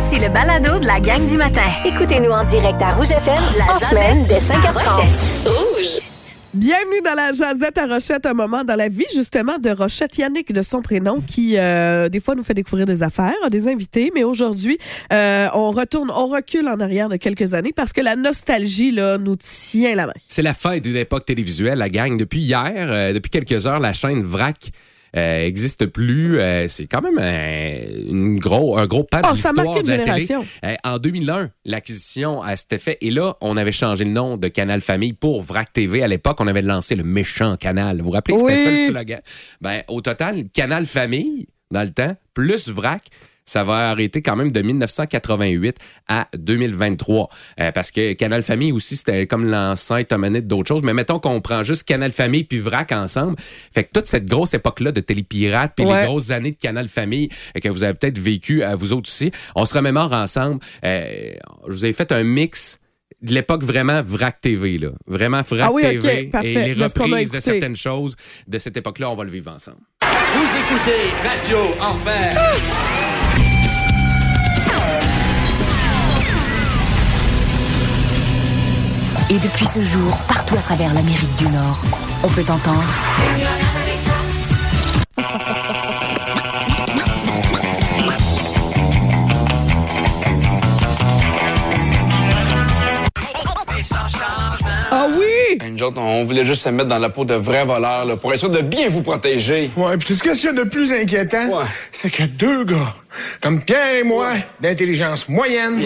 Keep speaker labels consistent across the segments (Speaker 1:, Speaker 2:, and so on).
Speaker 1: Voici le balado de la gang du matin. Écoutez-nous en direct à Rouge FM la semaine dès 5h30. Rouge.
Speaker 2: Bienvenue dans la Jazette à Rochette, un moment dans la vie justement de Rochette Yannick de son prénom qui euh, des fois nous fait découvrir des affaires, des invités, mais aujourd'hui euh, on retourne, on recule en arrière de quelques années parce que la nostalgie là nous tient la main.
Speaker 3: C'est la fin d'une époque télévisuelle, la gang. Depuis hier, euh, depuis quelques heures, la chaîne VRAC euh, existe plus. Euh, c'est quand même un, une gros, un gros pas de
Speaker 2: Oh, marqué
Speaker 3: de la télé. Euh, en 2001, l'acquisition à cet effet. Et là, on avait changé le nom de Canal Famille pour VRAC TV. À l'époque, on avait lancé le méchant canal. Vous vous rappelez, c'était
Speaker 2: Oui.
Speaker 3: ça le slogan? Ben, au total, Canal Famille, dans le temps, plus VRAC, ça va arrêter quand même de 1988 à 2023. Euh, parce que Canal Famille aussi, c'était comme l'ancêtre manette d'autres choses. Mais mettons qu'on prend juste Canal Famille puis VRAC ensemble. Fait que toute cette grosse époque-là de Télépirate puis
Speaker 2: Ouais.
Speaker 3: les grosses années de Canal Famille euh, que vous avez peut-être vécu à vous autres aussi, on se remémore ensemble. Euh, je vous ai fait un mix de l'époque vraiment VRAC TV, là. Vraiment VRAC
Speaker 2: Ah oui, ok,
Speaker 3: TV.
Speaker 2: parfait.
Speaker 3: Et les reprises de certaines choses de cette époque-là, on va le vivre ensemble.
Speaker 4: Vous écoutez Radio Enfer.
Speaker 5: Et depuis ce jour, partout à travers l'Amérique du Nord, on peut entendre
Speaker 2: Ah oui!
Speaker 6: Autres, on voulait juste se mettre dans la peau de vrais voleurs là, pour être sûr de bien vous protéger.
Speaker 7: Ouais, puis ce qu'il y a de plus inquiétant?
Speaker 6: Ouais.
Speaker 7: C'est que deux gars, comme Pierre et moi, d'intelligence moyenne,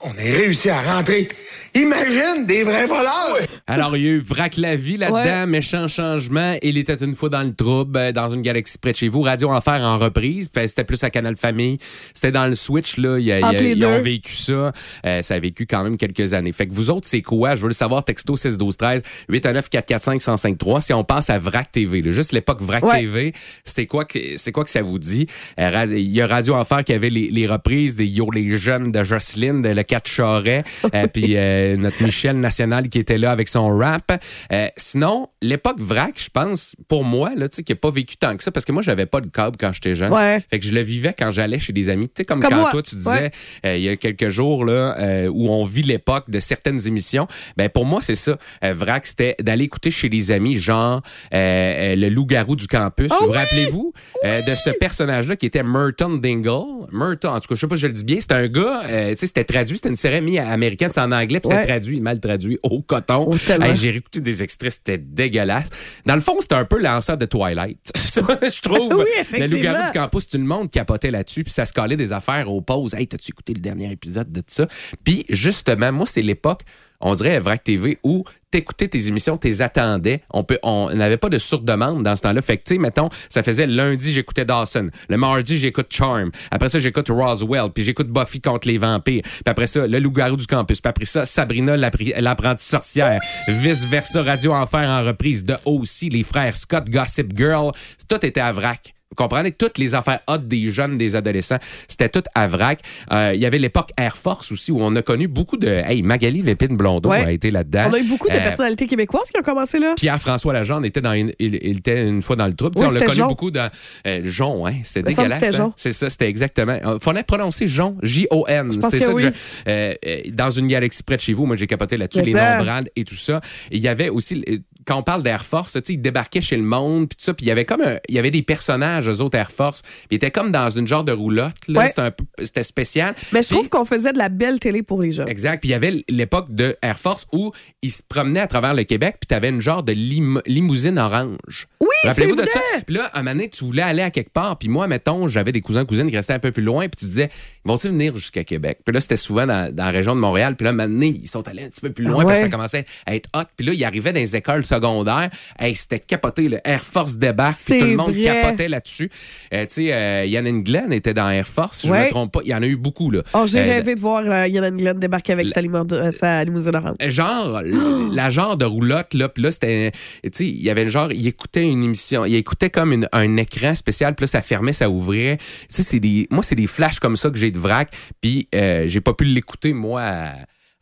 Speaker 7: on a réussi à rentrer. Imagine des vrais voleurs!
Speaker 3: Alors, il y a eu Vrac la vie là-dedans,
Speaker 2: Ouais.
Speaker 3: méchant changement. Il était une fois dans le trouble, euh, dans une galaxie près de chez vous. Radio Enfer en reprise. Puis C'était plus à Canal Famille. C'était dans le Switch, là. Il y a- il y a-
Speaker 2: les
Speaker 3: ils ont vécu ça. Euh, ça a vécu quand même quelques années. Fait que vous autres, c'est quoi? Je veux le savoir. Texto 6 12 13 819 445 1053 Si on passe à Vrac TV, là, juste l'époque Vrac
Speaker 2: Ouais.
Speaker 3: TV, c'est quoi que c'est quoi que ça vous dit? Euh, Il y a Radio Enfer qui avait les, les reprises des Yo les jeunes de Jocelyne, de Le 4 Charret, euh, puis euh, notre Michel National qui était là avec son rap. Euh, sinon, l'époque vrac, je pense, pour moi, là, tu sais, qui n'a pas vécu tant que ça, parce que moi, j'avais pas de câble quand j'étais jeune.
Speaker 2: Ouais.
Speaker 3: Fait que je le vivais quand j'allais chez des amis. Tu sais, comme,
Speaker 2: Comme
Speaker 3: quand
Speaker 2: moi.
Speaker 3: toi, tu disais,
Speaker 2: Ouais.
Speaker 3: euh, il y a quelques jours, là, où on vit l'époque de certaines émissions. Ben, pour moi, c'est ça. Vrac, c'était d'aller écouter chez des amis, genre, le loup-garou du campus.
Speaker 2: Ah
Speaker 3: vous
Speaker 2: oui!
Speaker 3: rappelez-vous de ce personnage-là qui était Merton Dingle? Merton, en tout cas, je sais pas si je le dis bien. C'était un gars, tu sais, c'était traduit, c'était une série américaine, c'est en anglais, puis
Speaker 2: Ouais.
Speaker 3: traduit, mal traduit, au coton.
Speaker 2: Oh.
Speaker 3: Hey, J'ai réécouté des extraits, c'était dégueulasse. Dans le fond, c'était un peu l'ancêtre de Twilight. Je trouve.
Speaker 2: Oui,
Speaker 3: le loup-garou du campus, tout le monde capotait là-dessus, puis ça se collait des affaires aux pauses. Hey, t'as-tu écouté le dernier épisode de ça? Puis, justement, moi, c'est l'époque, on dirait VRAC TV, où t'écoutais tes émissions, t'es attendais. On peut, on n'avait pas de sur-demande dans ce temps-là. Fait mettons, ça faisait lundi, j'écoutais Dawson. Le mardi, j'écoute Charm. Après ça, j'écoute Roswell. Puis j'écoute Buffy contre les vampires. Puis après ça, le loup-garou du campus. Puis après ça, Sabrina, l'apprentie sorcière. Vice-versa, Radio Enfer en reprise. De aussi, les frères Scott, Gossip Girl. Tout était à vrac. Vous comprenez? Toutes les affaires hot des jeunes, des adolescents, c'était tout à vrac. Euh, Il y avait l'époque Air Force aussi, où on a connu beaucoup de... Hey, Magali Lépine-Blondeau
Speaker 2: Ouais.
Speaker 3: a été là-dedans.
Speaker 2: On a eu beaucoup de
Speaker 3: Euh,
Speaker 2: personnalités québécoises qui ont commencé là.
Speaker 3: Pierre-François Legendre était dans une, il, il était une fois dans le sais,
Speaker 2: Oui,
Speaker 3: on l'a connu beaucoup dans euh, Jon, hein. C'était dégueulasse. hein. C'est ça, c'était exactement. Il fallait prononcer Jon, J-O-N. C'était
Speaker 2: que
Speaker 3: ça
Speaker 2: oui.
Speaker 3: que je. euh, dans une galaxie près de chez vous, moi j'ai capoté là-dessus, les
Speaker 2: ça.
Speaker 3: nombrades et tout ça. Il y avait aussi. Quand on parle d'Air Force, tu sais, ils débarquaient chez le monde, puis tout ça, puis il y avait comme un- il y avait des personnages, eux autres Air Force, puis ils étaient comme dans une genre de roulotte, là.
Speaker 2: Ouais.
Speaker 3: C'était un peu, c'était spécial.
Speaker 2: Mais je trouve qu'on faisait de la belle télé pour les jeunes.
Speaker 3: Exact. Puis il y avait l'époque de Air Force où ils se promenaient à travers le Québec, puis tu avais une genre de lim- limousine orange.
Speaker 2: Oui,
Speaker 3: Rappelez-vous de ça? Puis là, un moment donné, tu voulais aller à quelque part, puis moi, mettons, j'avais des cousins cousines qui restaient un peu plus loin, puis tu disais, vont-ils venir jusqu'à Québec? Puis là, c'était souvent dans, dans la région de Montréal, puis là, un moment donné, ils sont allés un petit peu plus loin,
Speaker 2: Ah
Speaker 3: parce que
Speaker 2: ouais.
Speaker 3: ça commençait à être hot. Puis là, ils arrivaient dans les écoles secondaires. Hey, c'était capoté, le Air Force débarque, puis tout le monde
Speaker 2: vrai.
Speaker 3: capotait là-dessus. Euh, tu sais, euh, Yann Glenn était dans Air Force, si je
Speaker 2: Ouais.
Speaker 3: me trompe pas. Il y en a eu beaucoup, là.
Speaker 2: Oh, j'ai
Speaker 3: Euh,
Speaker 2: rêvé de voir euh, Yann Glenn débarquer avec sa, limo- sa limousine orange.
Speaker 3: genre la genre de roulotte là puis là c'était tu sais il y avait genre il écoutait une émission il écoutait comme une- un écran spécial puis là ça fermait ça ouvrait tu sais c'est des moi c'est des flashs comme ça que j'ai de vrac puis j'ai pas pu l'écouter moi à,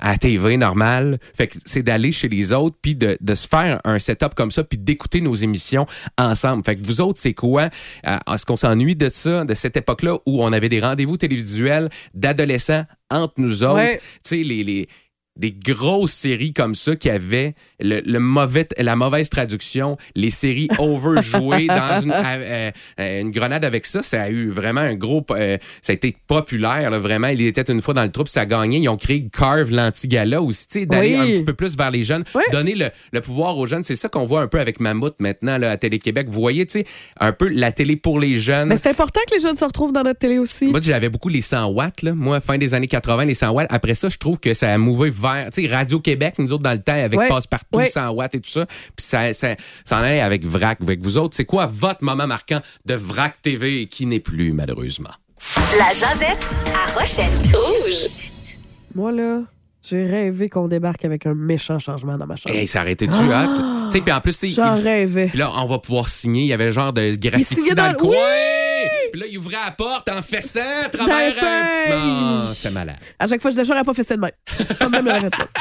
Speaker 3: à TV normale. Fait que c'est d'aller chez les autres puis de, de se faire un setup comme ça puis d'écouter nos émissions ensemble. Fait que vous autres, c'est quoi? Euh, Est-ce qu'on s'ennuie de ça, de cette époque-là où on avait des rendez-vous télévisuels d'adolescents entre nous autres?
Speaker 2: Ouais.
Speaker 3: Tu sais, les, les, des grosses séries comme ça qui avaient le, le mauvais, la mauvaise traduction, les séries overjouées dans une, euh, euh, une grenade avec ça, ça a eu vraiment un gros... euh, ça a été populaire, là, vraiment. Il était une fois dans le troupe, ça a gagné. Ils ont créé Carve l'Antigala aussi, tu sais, d'aller
Speaker 2: Oui.
Speaker 3: un petit peu plus vers les jeunes, donner le, le pouvoir aux jeunes. C'est ça qu'on voit un peu avec Mammouth maintenant là, à Télé-Québec. Vous voyez, tu sais, un peu la télé pour les jeunes.
Speaker 2: Mais c'est important que les jeunes se retrouvent dans notre télé aussi.
Speaker 3: Moi, j'avais beaucoup les 100 watts, là. Moi, fin des années 80, les 100 watts. Après ça, je trouve que ça a mouvé vers, tu sais, Radio-Québec, nous autres, dans le temps, avec
Speaker 2: Ouais.
Speaker 3: Passe-Partout,
Speaker 2: Ouais.
Speaker 3: 100 watts et tout ça. Puis ça, ça, ça en est avec VRAC, avec vous autres. C'est quoi votre moment marquant de VRAC TV qui n'est plus, malheureusement?
Speaker 1: La Jazette à Rochette. Rouge.
Speaker 2: Moi, là, j'ai rêvé qu'on débarque avec un méchant changement dans ma chambre.
Speaker 3: Hey, ça arrêtait-tu, hâte? Tu sais, puis en plus,
Speaker 2: J'en
Speaker 3: il-
Speaker 2: rêvais.
Speaker 3: Là, on va pouvoir signer. Il y avait le genre de graffiti
Speaker 2: signait
Speaker 3: dans,
Speaker 2: dans
Speaker 3: le
Speaker 2: le-
Speaker 3: coin.
Speaker 2: Oui!
Speaker 3: Puis là, il ouvrait la porte en fessant à travers un... Non, c'est malade.
Speaker 2: À chaque fois, je disais, j'aurais pas fait ça de même. Comme même, j'aurais ça.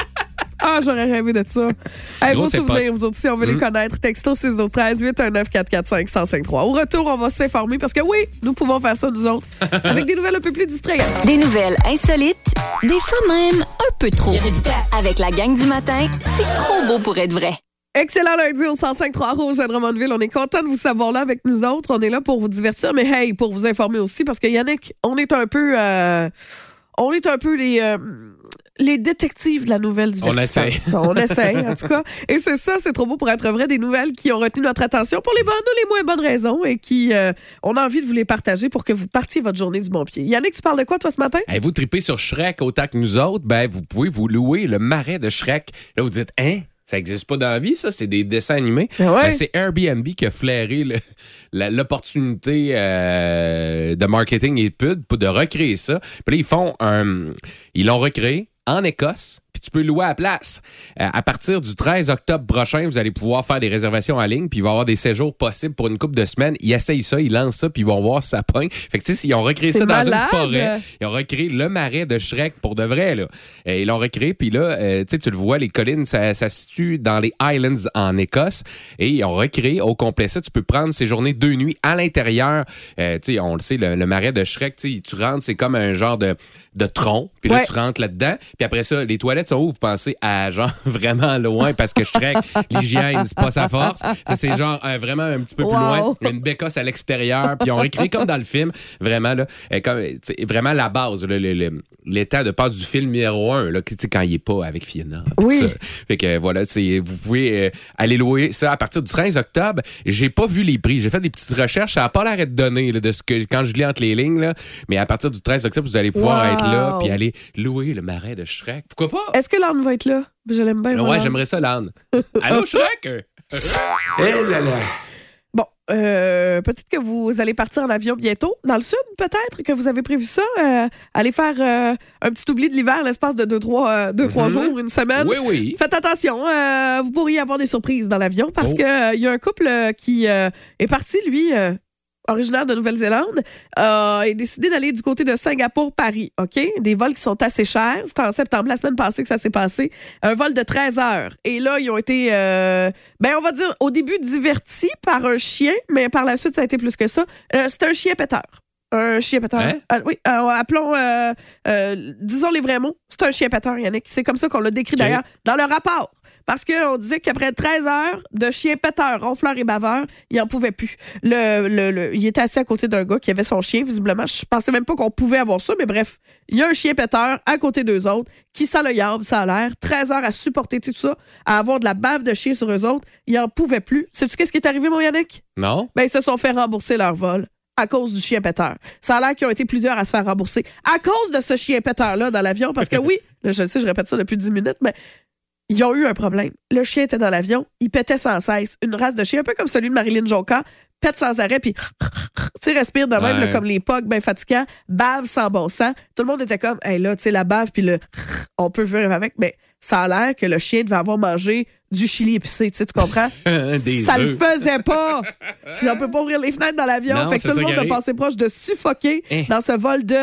Speaker 2: Ah, j'aurais rêvé de ça. Hey, vos souvenirs,
Speaker 3: pas-
Speaker 2: vous autres, si on veut les
Speaker 3: Hmm.
Speaker 2: connaître, texto 613 819 445 1053. Au retour, on va s'informer parce que oui, nous pouvons faire ça, nous autres, avec des nouvelles un peu plus distrayantes.
Speaker 1: Des nouvelles insolites, des fois même un peu trop. Avec la gang du matin, c'est trop beau pour être vrai.
Speaker 2: Excellent lundi au 105-3 Rouge à Drummondville. On est content de vous savoir là avec nous autres. On est là pour vous divertir, mais hey, pour vous informer aussi, parce que Yannick, on est un peu... euh, on est un peu les... euh, les détectives de la nouvelle divertissante.
Speaker 3: essaie.
Speaker 2: On essaie, en tout cas. Et c'est ça, c'est trop beau pour être vrai, des nouvelles qui ont retenu notre attention pour les bonnes ou les moins bonnes raisons et qui, euh, on a envie de vous les partager pour que vous partiez votre journée du bon pied. Yannick, tu parles de quoi, toi, ce matin?
Speaker 3: Hey, vous tripez sur Shrek autant que nous autres, ben vous pouvez vous louer le marais de Shrek. Là, vous dites, hein? Ça n'existe pas dans la vie, ça, c'est des dessins animés.
Speaker 2: Ouais?
Speaker 3: Ben, c'est Airbnb qui a flairé l'opportunité euh, de marketing et de pub pour de recréer ça. Puis là, ils font un. Ils l'ont recréé en Écosse. Puis tu peux louer à la place. Euh, à partir du 13 octobre prochain, vous allez pouvoir faire des réservations en ligne, puis il va y avoir des séjours possibles pour une couple de semaines. Ils essayent ça, ils lancent ça, puis ils vont voir ça pogne. Fait que tu sais, ils ont recréé ça dans une forêt. Ils ont recréé le marais de Shrek pour de vrai. Là. Euh, ils l'ont recréé, puis là, euh, tu sais, tu le vois, les collines, ça, ça se situe dans les Highlands en Écosse. Et ils ont recréé au complet ça. Tu peux prendre ces journées deux nuits à l'intérieur. Euh, tu sais, on le sait, le, le marais de Shrek, tu rentres, c'est comme un genre de, de tronc. Puis là,
Speaker 2: Ouais.
Speaker 3: tu rentres là-dedans. Puis après ça, les toilettes sont où? Vous pensez à genre vraiment loin parce que Shrek, l'hygiène, c'est pas sa force. C'est genre euh, vraiment un petit peu plus
Speaker 2: Wow.
Speaker 3: loin. Une bécasse à l'extérieur. Puis ont recréé comme dans le film, vraiment, là, euh, comme, vraiment la base, l'état de passe du film numéro un, là, quand il est pas avec Fiona.
Speaker 2: Oui.
Speaker 3: ça. Fait que voilà, c'est, vous pouvez euh, aller louer ça à partir du 13 octobre. J'ai pas vu les prix. J'ai fait des petites recherches. Ça a pas l'air de donner là, de ce que quand je lis entre les lignes. Là, mais à partir du 13 octobre, vous allez pouvoir
Speaker 2: Wow.
Speaker 3: être là puis aller louer le marais de Shrek. Pourquoi pas?
Speaker 2: Est-ce que l'âne va être là? Je l'aime bien.
Speaker 3: ouais,
Speaker 2: moi, l'âne.
Speaker 3: j'aimerais ça, l'âne. Allô, Shrek?
Speaker 7: Eh là là.
Speaker 2: Bon, euh, peut-être que vous allez partir en avion bientôt. Dans le sud, peut-être que vous avez prévu ça. euh, aller faire euh, un petit oubli de l'hiver l'espace de 2-3 deux, trois, euh, deux, trois
Speaker 3: Mhm.
Speaker 2: jours, une semaine.
Speaker 3: Oui, oui.
Speaker 2: Faites attention, euh, vous pourriez avoir des surprises dans l'avion parce
Speaker 3: Oh.
Speaker 2: que il y a un couple euh, qui euh, est parti, lui, euh, originaire de Nouvelle-Zélande, euh, est décidé d'aller du côté de Singapour-Paris, OK? Des vols qui sont assez chers. C'était en septembre, la semaine passée que ça s'est passé. Un vol de 13 heures. Et là, ils ont été, euh, ben on va dire, au début divertis par un chien, mais par la suite, ça a été plus que ça. Euh, C'était un chien péteur. Un chien péteur.
Speaker 3: Hein?
Speaker 2: Ah, oui, euh, appelons, euh, disons les vrais mots. C'est un chien péteur, Yannick. C'est comme ça qu'on l'a décrit d'ailleurs dans le rapport. Parce qu'on disait qu'après 13 heures de chien péteur, ronfleur et baveur, il n'en pouvait plus. Le, le- le- il était assis à côté d'un gars qui avait son chien, visiblement. Je pensais même pas qu'on pouvait avoir ça, mais bref. Il y a un chien péteur à côté d'eux autres qui sent le ça a l'air. 13 heures à supporter tout ça, à avoir de la bave de chien sur eux autres. Ils n'en pouvaient plus. Sais-tu qu'est-ce qui est arrivé, mon Yannick?
Speaker 3: Non?
Speaker 2: Ben, ils se sont fait rembourser leur vol à cause du chien péteur. Ça a l'air qu'ils ont été plusieurs à se faire rembourser à cause de ce chien péteur-là dans l'avion. Parce que oui, je sais, je répète ça depuis 10 minutes, mais ils ont eu un problème. Le chien était dans l'avion, il pétait sans cesse. Une race de chien, un peu comme celui de Marilyn Jonca, pète sans arrêt, puis tu sais, respire de même,
Speaker 3: Ouais.
Speaker 2: là, comme les pogs, ben fatigants, bave sans bon sens. Tout le monde était comme, hey là, tu sais, la bave, puis le on peut vivre avec, mais ça a l'air que le chien devait avoir mangé du chili épicé, tu sais, tu comprends?
Speaker 3: Des
Speaker 2: ça le faisait pas. Puis on peut pas ouvrir les fenêtres dans l'avion. Fait que tout le monde
Speaker 3: qui
Speaker 2: a
Speaker 3: arrive.
Speaker 2: passé proche de suffoquer
Speaker 3: Eh.
Speaker 2: dans ce vol de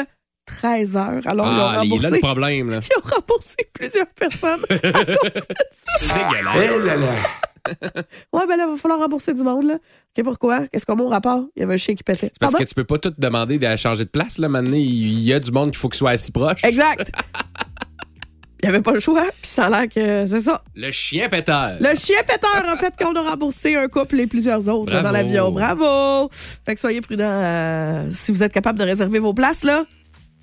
Speaker 2: 13 heures. Alors, ils ont
Speaker 3: Ah, il est là
Speaker 2: remboursé.
Speaker 3: le problème, là.
Speaker 2: Ils ont remboursé plusieurs personnes à cause de ça.
Speaker 3: C'est dégueulasse.
Speaker 7: Eh là là.
Speaker 2: Ouais, ben là, il va falloir rembourser du monde, là. OK, pourquoi? Qu'est-ce qu'on a au rapport? Il y avait un chien qui pétait.
Speaker 3: Parce
Speaker 2: Pardon?
Speaker 3: que tu peux pas tout demander de changer de place, là. Maintenant, il y a du monde qu'il faut qu'il soit assis proche.
Speaker 2: Exact. Il n'y avait pas le choix, puis ça a l'air que c'est ça.
Speaker 3: Le chien péteur.
Speaker 2: Le chien péteur, en fait, qu'on a remboursé un couple et plusieurs autres
Speaker 3: Bravo.
Speaker 2: dans l'avion. Bravo! Fait que soyez prudents. euh, si vous êtes capable de réserver vos places, là,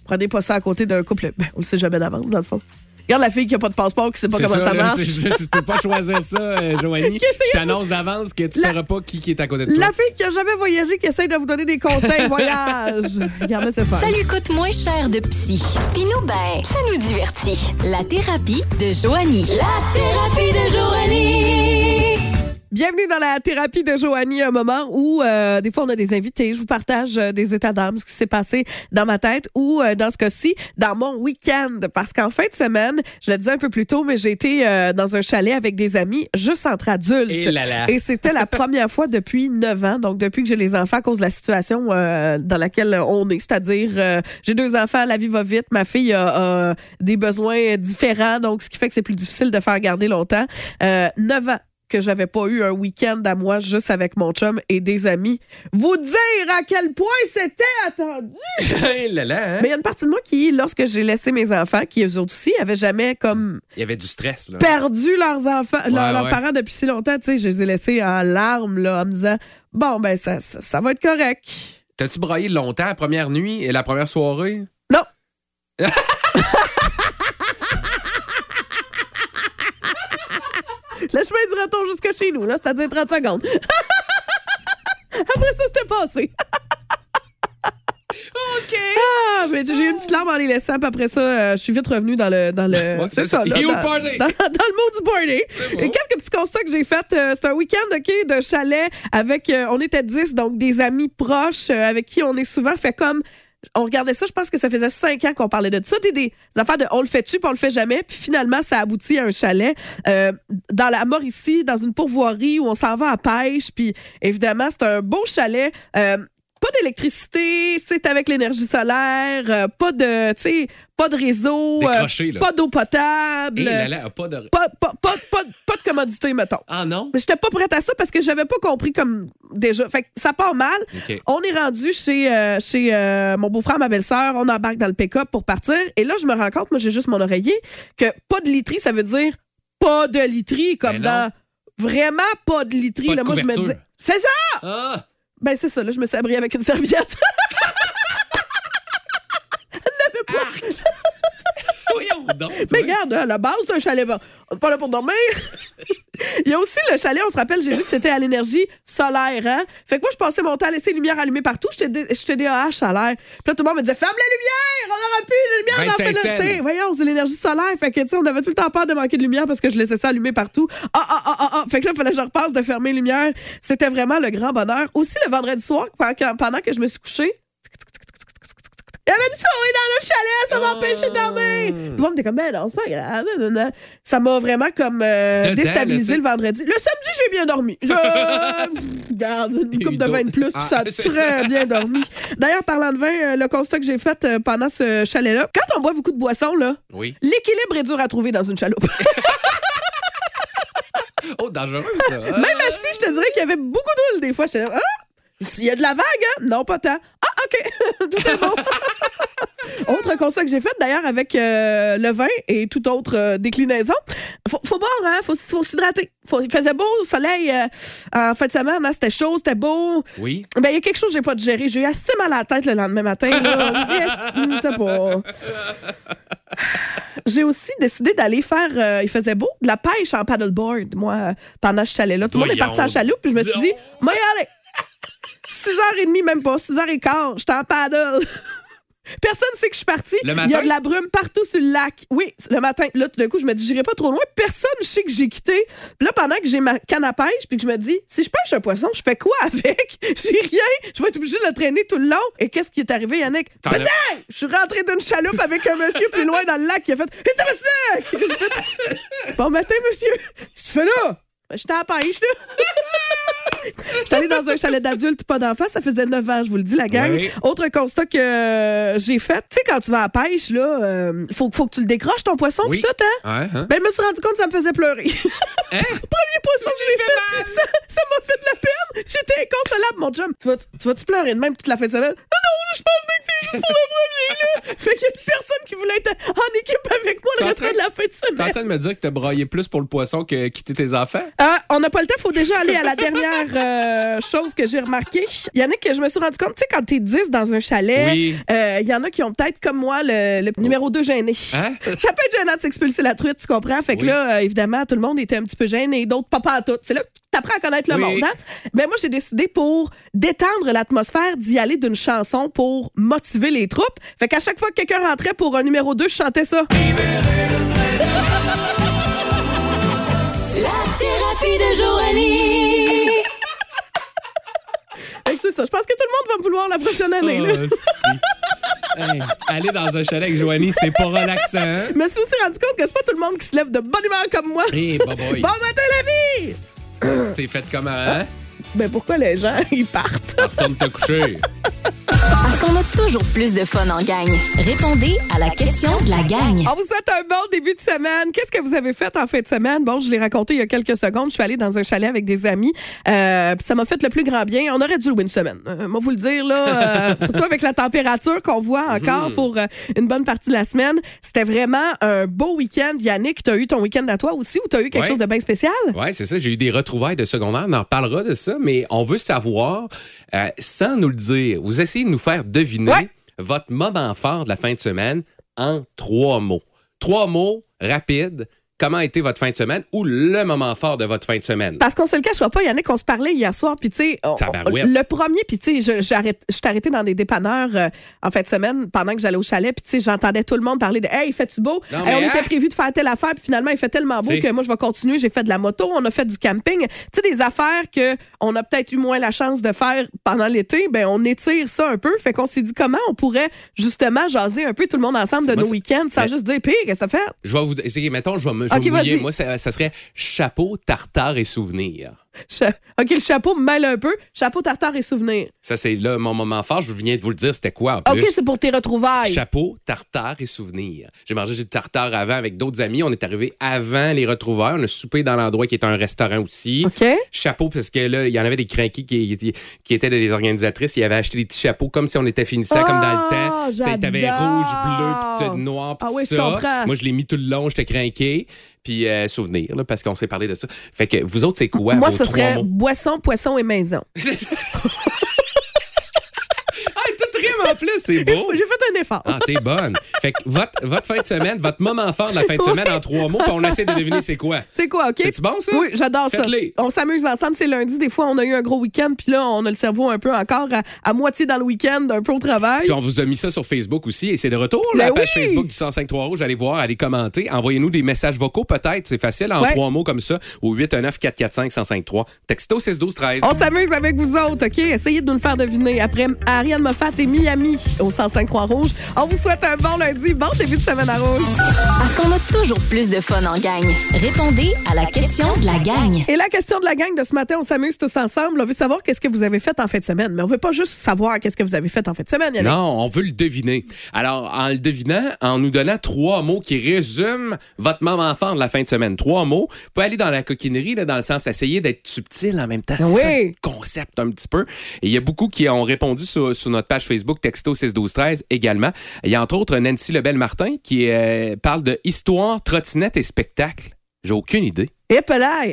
Speaker 2: prenez pas ça à côté d'un couple. Ben, on le sait jamais d'avance, dans le fond. Regarde la fille qui a pas de passeport, qui sait pas comment ça,
Speaker 3: là,
Speaker 2: marche.
Speaker 3: c'est- Tu peux pas choisir ça, euh, Joanie. Je t'annonce d'avance que tu
Speaker 2: La-
Speaker 3: sauras pas qui, qui est à côté de toi.
Speaker 2: La fille qui a jamais voyagé, qui essaye de vous donner des conseils voyage. Regardez, c'est fun.
Speaker 1: Ça lui coûte moins cher de psy. Puis nous, ben, ça nous divertit. La thérapie de Joanie. La thérapie de Joanie.
Speaker 2: Bienvenue dans la thérapie de Joanie, un moment où euh, des fois on a des invités. Je vous partage euh, des états d'âme, ce qui s'est passé dans ma tête ou euh, dans ce cas-ci, dans mon week-end. Parce qu'en fin de semaine, je le disais un peu plus tôt, mais j'ai été euh, dans un chalet avec des amis juste entre adultes.
Speaker 3: Et là là.
Speaker 2: Et c'était la première fois depuis 9 ans, donc depuis que j'ai les enfants à cause de la situation euh, dans laquelle on est. C'est-à-dire, euh, j'ai deux enfants, la vie va vite, ma fille a, a des besoins différents, donc ce qui fait que c'est plus difficile de faire garder longtemps. Euh, 9 ans que j'avais pas eu un week-end à moi juste avec mon chum et des amis. Vous dire à quel point c'était attendu!
Speaker 3: Là là, hein?
Speaker 2: Mais il y a une partie de moi qui, lorsque j'ai laissé mes enfants, qui eux autres aussi, avaient jamais comme
Speaker 3: Il y avait du stress, là.
Speaker 2: perdu leurs enfants, leurs,
Speaker 3: Ouais,
Speaker 2: leurs
Speaker 3: ouais.
Speaker 2: parents depuis si longtemps. Tu sais, je les ai laissés en larmes, là, en me disant, bon, ben, ça, ça, ça va être correct.
Speaker 3: T'as-tu braillé longtemps la première nuit et la première soirée?
Speaker 2: Non. Le chemin du retour jusqu'à chez nous, là, c'est-à-dire 30 secondes. Après ça, c'était passé. OK. Ah, mais j'ai eu une petite larme en les laissant, puis après ça, euh, je suis vite revenue dans le. Dans le
Speaker 3: Ouais, c'est ça.
Speaker 2: là, dans,
Speaker 3: party.
Speaker 2: Dans, dans le mot du party.
Speaker 3: bon.
Speaker 2: Et quelques petits constats que j'ai faits. euh, c'est un week-end, OK, de chalet avec. euh, on était 10, donc des amis proches avec qui on est souvent fait comme. On regardait ça, je pense que ça faisait cinq ans qu'on parlait de ça. Des, des affaires de on le fait-tu, puis on le fait jamais. Puis finalement, ça aboutit à un chalet euh, dans la Mauricie, dans une pourvoirie où on s'en va à pêche. Puis évidemment, c'est un beau chalet. Euh, pas d'électricité, c'est avec l'énergie solaire, euh, pas de, tu sais, pas de réseau, euh,
Speaker 3: Décroché, là.
Speaker 2: pas d'eau potable,
Speaker 3: là là, pas de.
Speaker 2: pas, pas, pas, pas, pas de commodité, mettons.
Speaker 3: Ah non?
Speaker 2: Mais j'étais pas prête à ça parce que j'avais pas compris comme déjà. Fait que ça part mal.
Speaker 3: OK.
Speaker 2: On est rendu chez, euh, chez euh, mon beau-frère, ma belle-sœur. On embarque dans le pick-up pour partir. Et là, je me rends compte, moi, j'ai juste mon oreiller, que pas de literie, ça veut dire pas de literie, comme
Speaker 3: Ben
Speaker 2: dans vraiment pas de literie.
Speaker 3: Pas de
Speaker 2: là, moi, je me
Speaker 3: couverture.
Speaker 2: disais, c'est ça!
Speaker 3: Ah!
Speaker 2: Ben, c'est ça, là, je me suis abri avec une serviette.
Speaker 3: donc.
Speaker 2: Mais regarde, à la base, c'est un chalet. n'est pas là pour dormir. Il y a aussi le chalet, on se rappelle, j'ai dit que c'était à l'énergie solaire. Hein? Fait que moi, je passais mon temps à laisser les lumières allumées partout. J'étais DAH solaire. Puis là, tout le monde me disait Ferme les lumières, on aura plus de lumière dans
Speaker 3: 25
Speaker 2: la fenêtre. Voyons, c'est l'énergie solaire. Fait que, tu sais, on avait tout le temps peur de manquer de lumière parce que je laissais ça allumé partout. Ah, ah, ah, ah, ah. Fait que là, il fallait que je repasse de fermer les lumières. C'était vraiment le grand bonheur. Aussi, le vendredi soir, pendant que je me suis couchée, il y avait une souris dans le chalet, ça m'empêchait de dormir. Tout le monde était comme, ben non, c'est pas grave. nan, nan, nan. Ça m'a vraiment comme euh,
Speaker 3: Dedans,
Speaker 2: déstabilisé le vendredi. Le samedi, j'ai bien dormi. Je garde une coupe de vin de plus, puis ça a
Speaker 3: Ah,
Speaker 2: très
Speaker 3: ça.
Speaker 2: bien dormi. D'ailleurs, parlant de vin, euh, le constat que j'ai fait euh, pendant ce chalet-là, quand on boit beaucoup de boissons, là,
Speaker 3: Oui.
Speaker 2: l'équilibre est dur à trouver dans une chaloupe.
Speaker 3: Oh, dangereux, ça. Ah.
Speaker 2: Même assis, je te dirais qu'il y avait beaucoup d'huile des fois. Ah, il y a de la vague, hein? Non, pas tant. Ah, OK. tout est beau. autre constat que j'ai fait, d'ailleurs, avec euh, le vin et toute autre euh, déclinaison, faut, faut boire, hein? Faut, faut s'hydrater. Il faisait beau, soleil euh, en fin de semaine, hein? c'était chaud, c'était beau.
Speaker 3: Oui.
Speaker 2: Ben, il y a quelque chose que j'ai pas digéré. J'ai eu assez mal à la tête le lendemain matin. Là. Yes, pas. J'ai aussi décidé d'aller faire, il faisait beau, de la pêche en paddleboard, moi, pendant que je chalet là. Tout le monde est parti à la chaloupe, puis je me suis dit, moi, y aller. 6h30, même pas, 6h15, j'étais en paddle. Personne ne sait que je suis partie.
Speaker 3: Le
Speaker 2: Il y a
Speaker 3: matin?
Speaker 2: de la brume partout sur le lac. Oui, le matin. Là, tout d'un coup, je me dis, j'irai pas trop loin. Personne ne sait que j'ai quitté. Puis là, pendant que j'ai ma canne à pêche, puis que je me dis, si je pêche un poisson, je fais quoi avec? J'ai rien. Je vais être obligée de le traîner tout le long. Et qu'est-ce qui est arrivé, Yannick?
Speaker 3: T'en as-
Speaker 2: Je suis rentrée d'une chaloupe avec un monsieur plus loin dans le lac qui a fait, Bon matin, monsieur. Qu'est-ce que tu fais là? À la pêche, là. J'étais allée dans un chalet d'adultes, pas d'enfants. Ça faisait 9 ans, je vous le dis, la gang.
Speaker 3: Oui.
Speaker 2: Autre constat que euh, j'ai fait, tu sais, quand tu vas à la pêche, là, euh, faut, faut que tu le décroches, ton poisson,
Speaker 3: Oui.
Speaker 2: pis tout, hein?
Speaker 3: Ouais, hein?
Speaker 2: Ben, je me suis rendu compte que ça me faisait pleurer.
Speaker 3: Hein?
Speaker 2: Premier poisson que j'ai fait, ça ça m'a fait de la peine. J'étais inconsolable, mon chum. Tu vas- tu vas-tu pleurer de même toute la fin de semaine? Ah non, je pense bien que c'est juste pour le premier, là. Fait qu'il y a personne qui voulait être en équipe avec moi le
Speaker 3: train-
Speaker 2: de la fin de
Speaker 3: T'es en
Speaker 2: semaine.
Speaker 3: train de me dire que t'as broyé plus pour le poisson que quitter tes enfants?
Speaker 2: Ah, on n'a pas le temps, faut déjà aller à la dernière euh, chose que j'ai remarqué. Yannick, je me suis rendu compte, tu sais, quand t'es 10 dans un chalet,
Speaker 3: Oui.
Speaker 2: euh, il y en a qui ont peut-être, comme moi, le, le numéro 2 gêné.
Speaker 3: Hein?
Speaker 2: Ça peut être gênant de s'expulser la truite, tu comprends? Fait que
Speaker 3: Oui.
Speaker 2: là, euh, évidemment, tout le monde était un petit peu gêné, d'autres pas pas tout. C'est là que t'apprends à connaître le
Speaker 3: Oui.
Speaker 2: monde, hein? Ben moi, j'ai décidé pour détendre l'atmosphère d'y aller d'une chanson pour motiver les troupes. Fait qu'à chaque fois que quelqu'un rentrait pour un numéro 2, je chantais ça.
Speaker 1: La thérapie de Joanie.
Speaker 2: C'est ça. Je pense que tout le monde va me vouloir la prochaine année.
Speaker 3: Oh, c'est- Hey, aller dans un chalet avec Joanie, c'est pas relaxant. hein?
Speaker 2: Je me suis aussi rendu compte que c'est pas tout le monde qui se lève de bonne humeur comme moi.
Speaker 3: Hey,
Speaker 2: Bon matin, la vie!
Speaker 3: T'es fait comment, hein?
Speaker 2: Ben pourquoi les gens, ils partent?
Speaker 3: Retourne te coucher.
Speaker 5: Parce qu'on a toujours plus de fun en gang. Répondez à la question de la gang.
Speaker 2: On vous souhaite un bon début de semaine. Qu'est-ce que vous avez fait en fin de semaine? Bon, je l'ai raconté il y a quelques secondes. Je suis allée dans un chalet avec des amis. Euh, ça m'a fait le plus grand bien. On aurait dû louer une semaine. Euh, moi, vous le dire, là, euh, surtout avec la température qu'on voit encore pour euh, une bonne partie de la semaine. C'était vraiment un beau week-end. Yannick, tu as eu ton week-end à toi aussi ou tu as eu quelque
Speaker 3: Ouais.
Speaker 2: chose de bien spécial?
Speaker 3: Ouais, c'est ça. J'ai eu des retrouvailles de secondaire. On en reparlera de ça, mais on veut savoir, sans nous le dire, vous essayez de nous faire deviner
Speaker 2: Ouais.
Speaker 3: votre moment fort de la fin de semaine en trois mots. Trois mots rapides. Comment a été votre fin de semaine ou le moment fort de votre fin de semaine?
Speaker 2: Parce qu'on se le cachera pas, Yannick, on se parlait hier soir, puis tu sais, le premier, puis tu sais, je- suis arrêtée dans des dépanneurs euh, en fin de semaine pendant que j'allais au chalet, puis tu sais, j'entendais tout le monde parler de Hey, fait-tu beau?
Speaker 3: Non,
Speaker 2: Hey, on était
Speaker 3: hein?
Speaker 2: prévu de faire telle affaire, puis finalement, il fait tellement beau que moi, je vais continuer. J'ai fait de la moto, on a fait du camping. Tu sais, des affaires que on a peut-être eu moins la chance de faire pendant l'été, ben on étire ça un peu. Fait qu'on s'est dit comment on pourrait justement jaser un peu tout le monde ensemble de
Speaker 3: Moi,
Speaker 2: nos week-ends sans
Speaker 3: Mais-
Speaker 2: juste dire, pire, qu'est-ce que ça fait?
Speaker 3: Je vais vous essayer, mettons, je vais me, je vais
Speaker 2: Ok,
Speaker 3: me mouiller.
Speaker 2: vas-y.
Speaker 3: Moi, ça, ça serait chapeau, tartare et souvenir.
Speaker 2: OK, le chapeau me mêle un peu. Chapeau, tartare et souvenir.
Speaker 3: Ça, c'est là mon moment fort. Je viens de vous le dire, c'était quoi en
Speaker 2: OK,
Speaker 3: plus?
Speaker 2: c'est pour tes retrouvailles.
Speaker 3: Chapeau, tartare et souvenir. J'ai mangé du tartare avant avec d'autres amis. On est arrivé avant les retrouvailles. On a soupé dans l'endroit qui est un restaurant aussi.
Speaker 2: OK.
Speaker 3: Chapeau, parce que là, il y en avait des craqués qui, étaient des organisatrices. Ils avaient acheté des petits chapeaux comme si on était finissant, comme dans le temps.
Speaker 2: Ah,
Speaker 3: C'était- T'avais
Speaker 2: j'adore.
Speaker 3: rouge, bleu, puis noir, puis
Speaker 2: Ah oui, je
Speaker 3: ça.
Speaker 2: comprends.
Speaker 3: Moi, je l'ai mis tout le long, j'étais craqué. Puis euh, souvenir, là, parce qu'on s'est parlé de ça. Fait que vous autres, c'est quoi
Speaker 2: Moi,
Speaker 3: vos
Speaker 2: ce serait
Speaker 3: mots?
Speaker 2: boisson, poisson et maison.
Speaker 3: En plus, c'est beau.
Speaker 2: J'ai fait un effort.
Speaker 3: Ah, t'es bonne. Fait que votre, votre fin de semaine, votre moment fort de la fin de semaine en trois mots, puis on essaie de deviner c'est quoi.
Speaker 2: C'est quoi, OK?
Speaker 3: C'est-tu bon, ça?
Speaker 2: Oui, j'adore ça. On s'amuse ensemble. C'est lundi. Des fois, on a eu un gros week-end, puis là, on a le cerveau un peu encore à, à moitié dans le week-end, un peu au travail.
Speaker 3: Puis on vous a mis ça sur Facebook aussi et c'est de retour. La
Speaker 2: Ben
Speaker 3: page
Speaker 2: oui!
Speaker 3: Facebook du 1053 Rouge, allez voir, allez commenter. Envoyez-nous des messages vocaux peut-être, c'est facile, en
Speaker 2: Ouais.
Speaker 3: trois mots comme ça, au 819-445-1053. Texto 612-13.
Speaker 2: On s'amuse avec vous autres, OK? Essayez de nous le faire deviner. Après Ariane Moffat et Miami au 105.3 Rouge. On vous souhaite un bon lundi, bon début de semaine à Rouge.
Speaker 5: Parce qu'on a toujours plus de fun en gang. Répondez à la question de la gang.
Speaker 2: Et la question de la gang de ce matin, on s'amuse tous ensemble. On veut savoir qu'est-ce que vous avez fait en fin de semaine. Mais on veut pas juste savoir qu'est-ce que vous avez fait en fin de semaine, Yannick.
Speaker 3: Non, on veut le deviner. Alors, en le devinant, en nous donnant trois mots qui résument votre moment fort de la fin de semaine. Trois mots. Vous pouvez aller dans la coquinerie, là, dans le sens essayer d'être subtil en même temps. C'est
Speaker 2: Oui.
Speaker 3: ça, le concept un petit peu. Et il y a beaucoup qui ont répondu sur, sur notre page Facebook, texto 61213 également. Il y a entre autres Nancy Lebel-Martin qui euh, parle de histoire, trottinette et spectacle. J'ai aucune idée.
Speaker 2: Et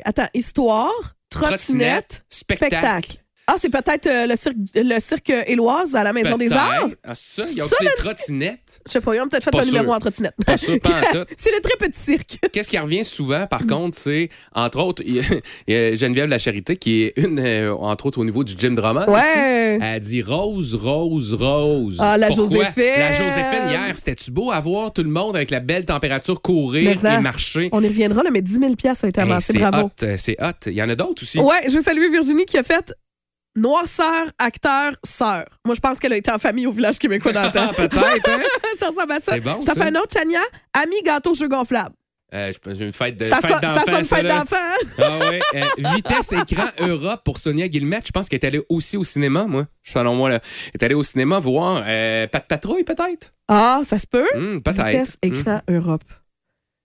Speaker 2: attends, histoire, trottinette,
Speaker 3: spectacle.
Speaker 2: spectacle. Ah, c'est peut-être euh, le cirque, le cirque Éloise à la Maison des. Arts?
Speaker 3: Ah, c'est ça? Il y a aussi des trottinettes.
Speaker 2: Je sais pas, ils ont peut-être fait
Speaker 3: Pas
Speaker 2: un numéro en trottinette.
Speaker 3: Pas sûr, pas en tout.
Speaker 2: c'est le très petit cirque.
Speaker 3: Qu'est-ce qui revient souvent, par contre, c'est, entre autres, il y a- il y a Geneviève La Charité, qui est une, euh, entre autres, au niveau du gym drama.
Speaker 2: Ouais.
Speaker 3: ici. Elle dit rose, rose, rose.
Speaker 2: Ah, la
Speaker 3: Pourquoi?
Speaker 2: Joséphine.
Speaker 3: La Joséphine, hier, c'était-tu beau à voir tout le monde avec la belle température courir
Speaker 2: Mais ça,
Speaker 3: et marcher?
Speaker 2: On y reviendra, là, mais 10 000 ont été
Speaker 3: Hey,
Speaker 2: avancés.
Speaker 3: c'est
Speaker 2: Bravo.
Speaker 3: hot, euh, c'est hot. Il y en a d'autres aussi.
Speaker 2: Ouais, je veux saluer Virginie qui a fait noirceur, acteur, sœur. Moi, je pense qu'elle a été en famille au village québécois.
Speaker 3: Ah, peut-être, hein?
Speaker 2: ça ressemble à ça.
Speaker 3: C'est bon,
Speaker 2: Je t'en
Speaker 3: ça.
Speaker 2: fais un autre, Chania. Ami gâteau jeu gonflable.
Speaker 3: Euh, je pense une fête de
Speaker 2: Ça,
Speaker 3: fête
Speaker 2: sonne- ça sonne fête
Speaker 3: là.
Speaker 2: d'enfant. hein?
Speaker 3: Ah ouais. Euh, vitesse écran Europe pour Sonia Guillemette. Je pense qu'elle est allée aussi au cinéma, moi. Selon moi, là. Elle est allée au cinéma voir euh, Pat Patrouille, peut-être?
Speaker 2: Ah, ça se peut.
Speaker 3: Hmm, peut-être.
Speaker 2: Vitesse,
Speaker 3: Hmm.
Speaker 2: écran, Europe.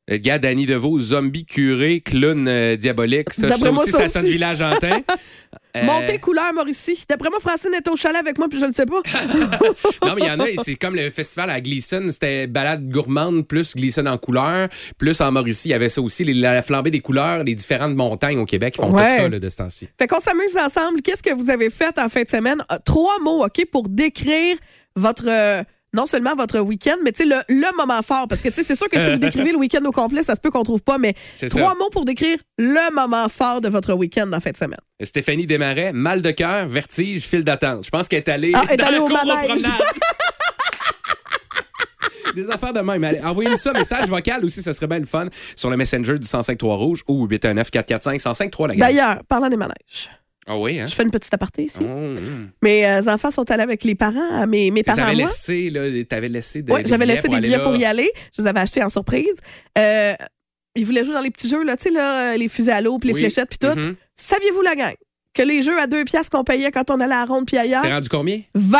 Speaker 3: Le gars Danny Deveau, zombie curé, clown euh, diabolique. Ça,
Speaker 2: D'après
Speaker 3: ça
Speaker 2: moi,
Speaker 3: aussi,
Speaker 2: ça
Speaker 3: ça
Speaker 2: aussi.
Speaker 3: sonne village antin. Euh,
Speaker 2: Montée couleur, Mauricie. D'après moi, Francine est au chalet avec moi, puis je ne sais pas.
Speaker 3: Non, mais il y en a, c'est comme le festival à Gleason, c'était balade gourmande, plus Gleason en couleur, plus en Mauricie, il y avait ça aussi, les- la flambée des couleurs, les différentes montagnes au Québec qui font
Speaker 2: Ouais.
Speaker 3: tout ça là, de ce temps-ci.
Speaker 2: Fait qu'on s'amuse ensemble. Qu'est-ce que vous avez fait en fin de semaine? Euh, Trois mots, OK, pour décrire votre. Non seulement votre week-end, mais le, le moment fort. Parce que, tu sais, c'est sûr que si vous décrivez le week-end au complet, ça se peut qu'on trouve pas, mais trois
Speaker 3: ça.
Speaker 2: mots pour décrire le moment fort de votre week-end en fin de semaine.
Speaker 3: Stéphanie Desmarais, mal de cœur, vertige, file d'attente. Je pense qu'elle est allée
Speaker 2: Ah, elle est
Speaker 3: dans
Speaker 2: allée
Speaker 3: la
Speaker 2: au manège.
Speaker 3: Des affaires de même. Allez, Envoyez-nous ça, message vocal aussi, ça serait bien le fun, sur le Messenger du 1053 Rouge ou 819-445-1053, la gang.
Speaker 2: D'ailleurs, parlant des manèges,
Speaker 3: Ah oui, hein?
Speaker 2: je fais une petite aparté ici.
Speaker 3: Oh, hum.
Speaker 2: Mes euh, enfants sont allés avec les parents, euh, mes, mes parents,
Speaker 3: avais
Speaker 2: moi.
Speaker 3: laissé, là, t'avais laissé des,
Speaker 2: Oui,
Speaker 3: des
Speaker 2: j'avais laissé des billets pour y aller. Je les avais achetés en surprise. Euh, ils voulaient jouer dans les petits jeux, là, tu sais, là, les fusées à l'eau, puis les
Speaker 3: Oui.
Speaker 2: fléchettes, puis tout.
Speaker 3: Mhm.
Speaker 2: Saviez-vous, la gang, que les jeux à deux piastres qu'on payait quand on allait à la ronde puis ailleurs,
Speaker 3: C'est rendu combien?
Speaker 2: 20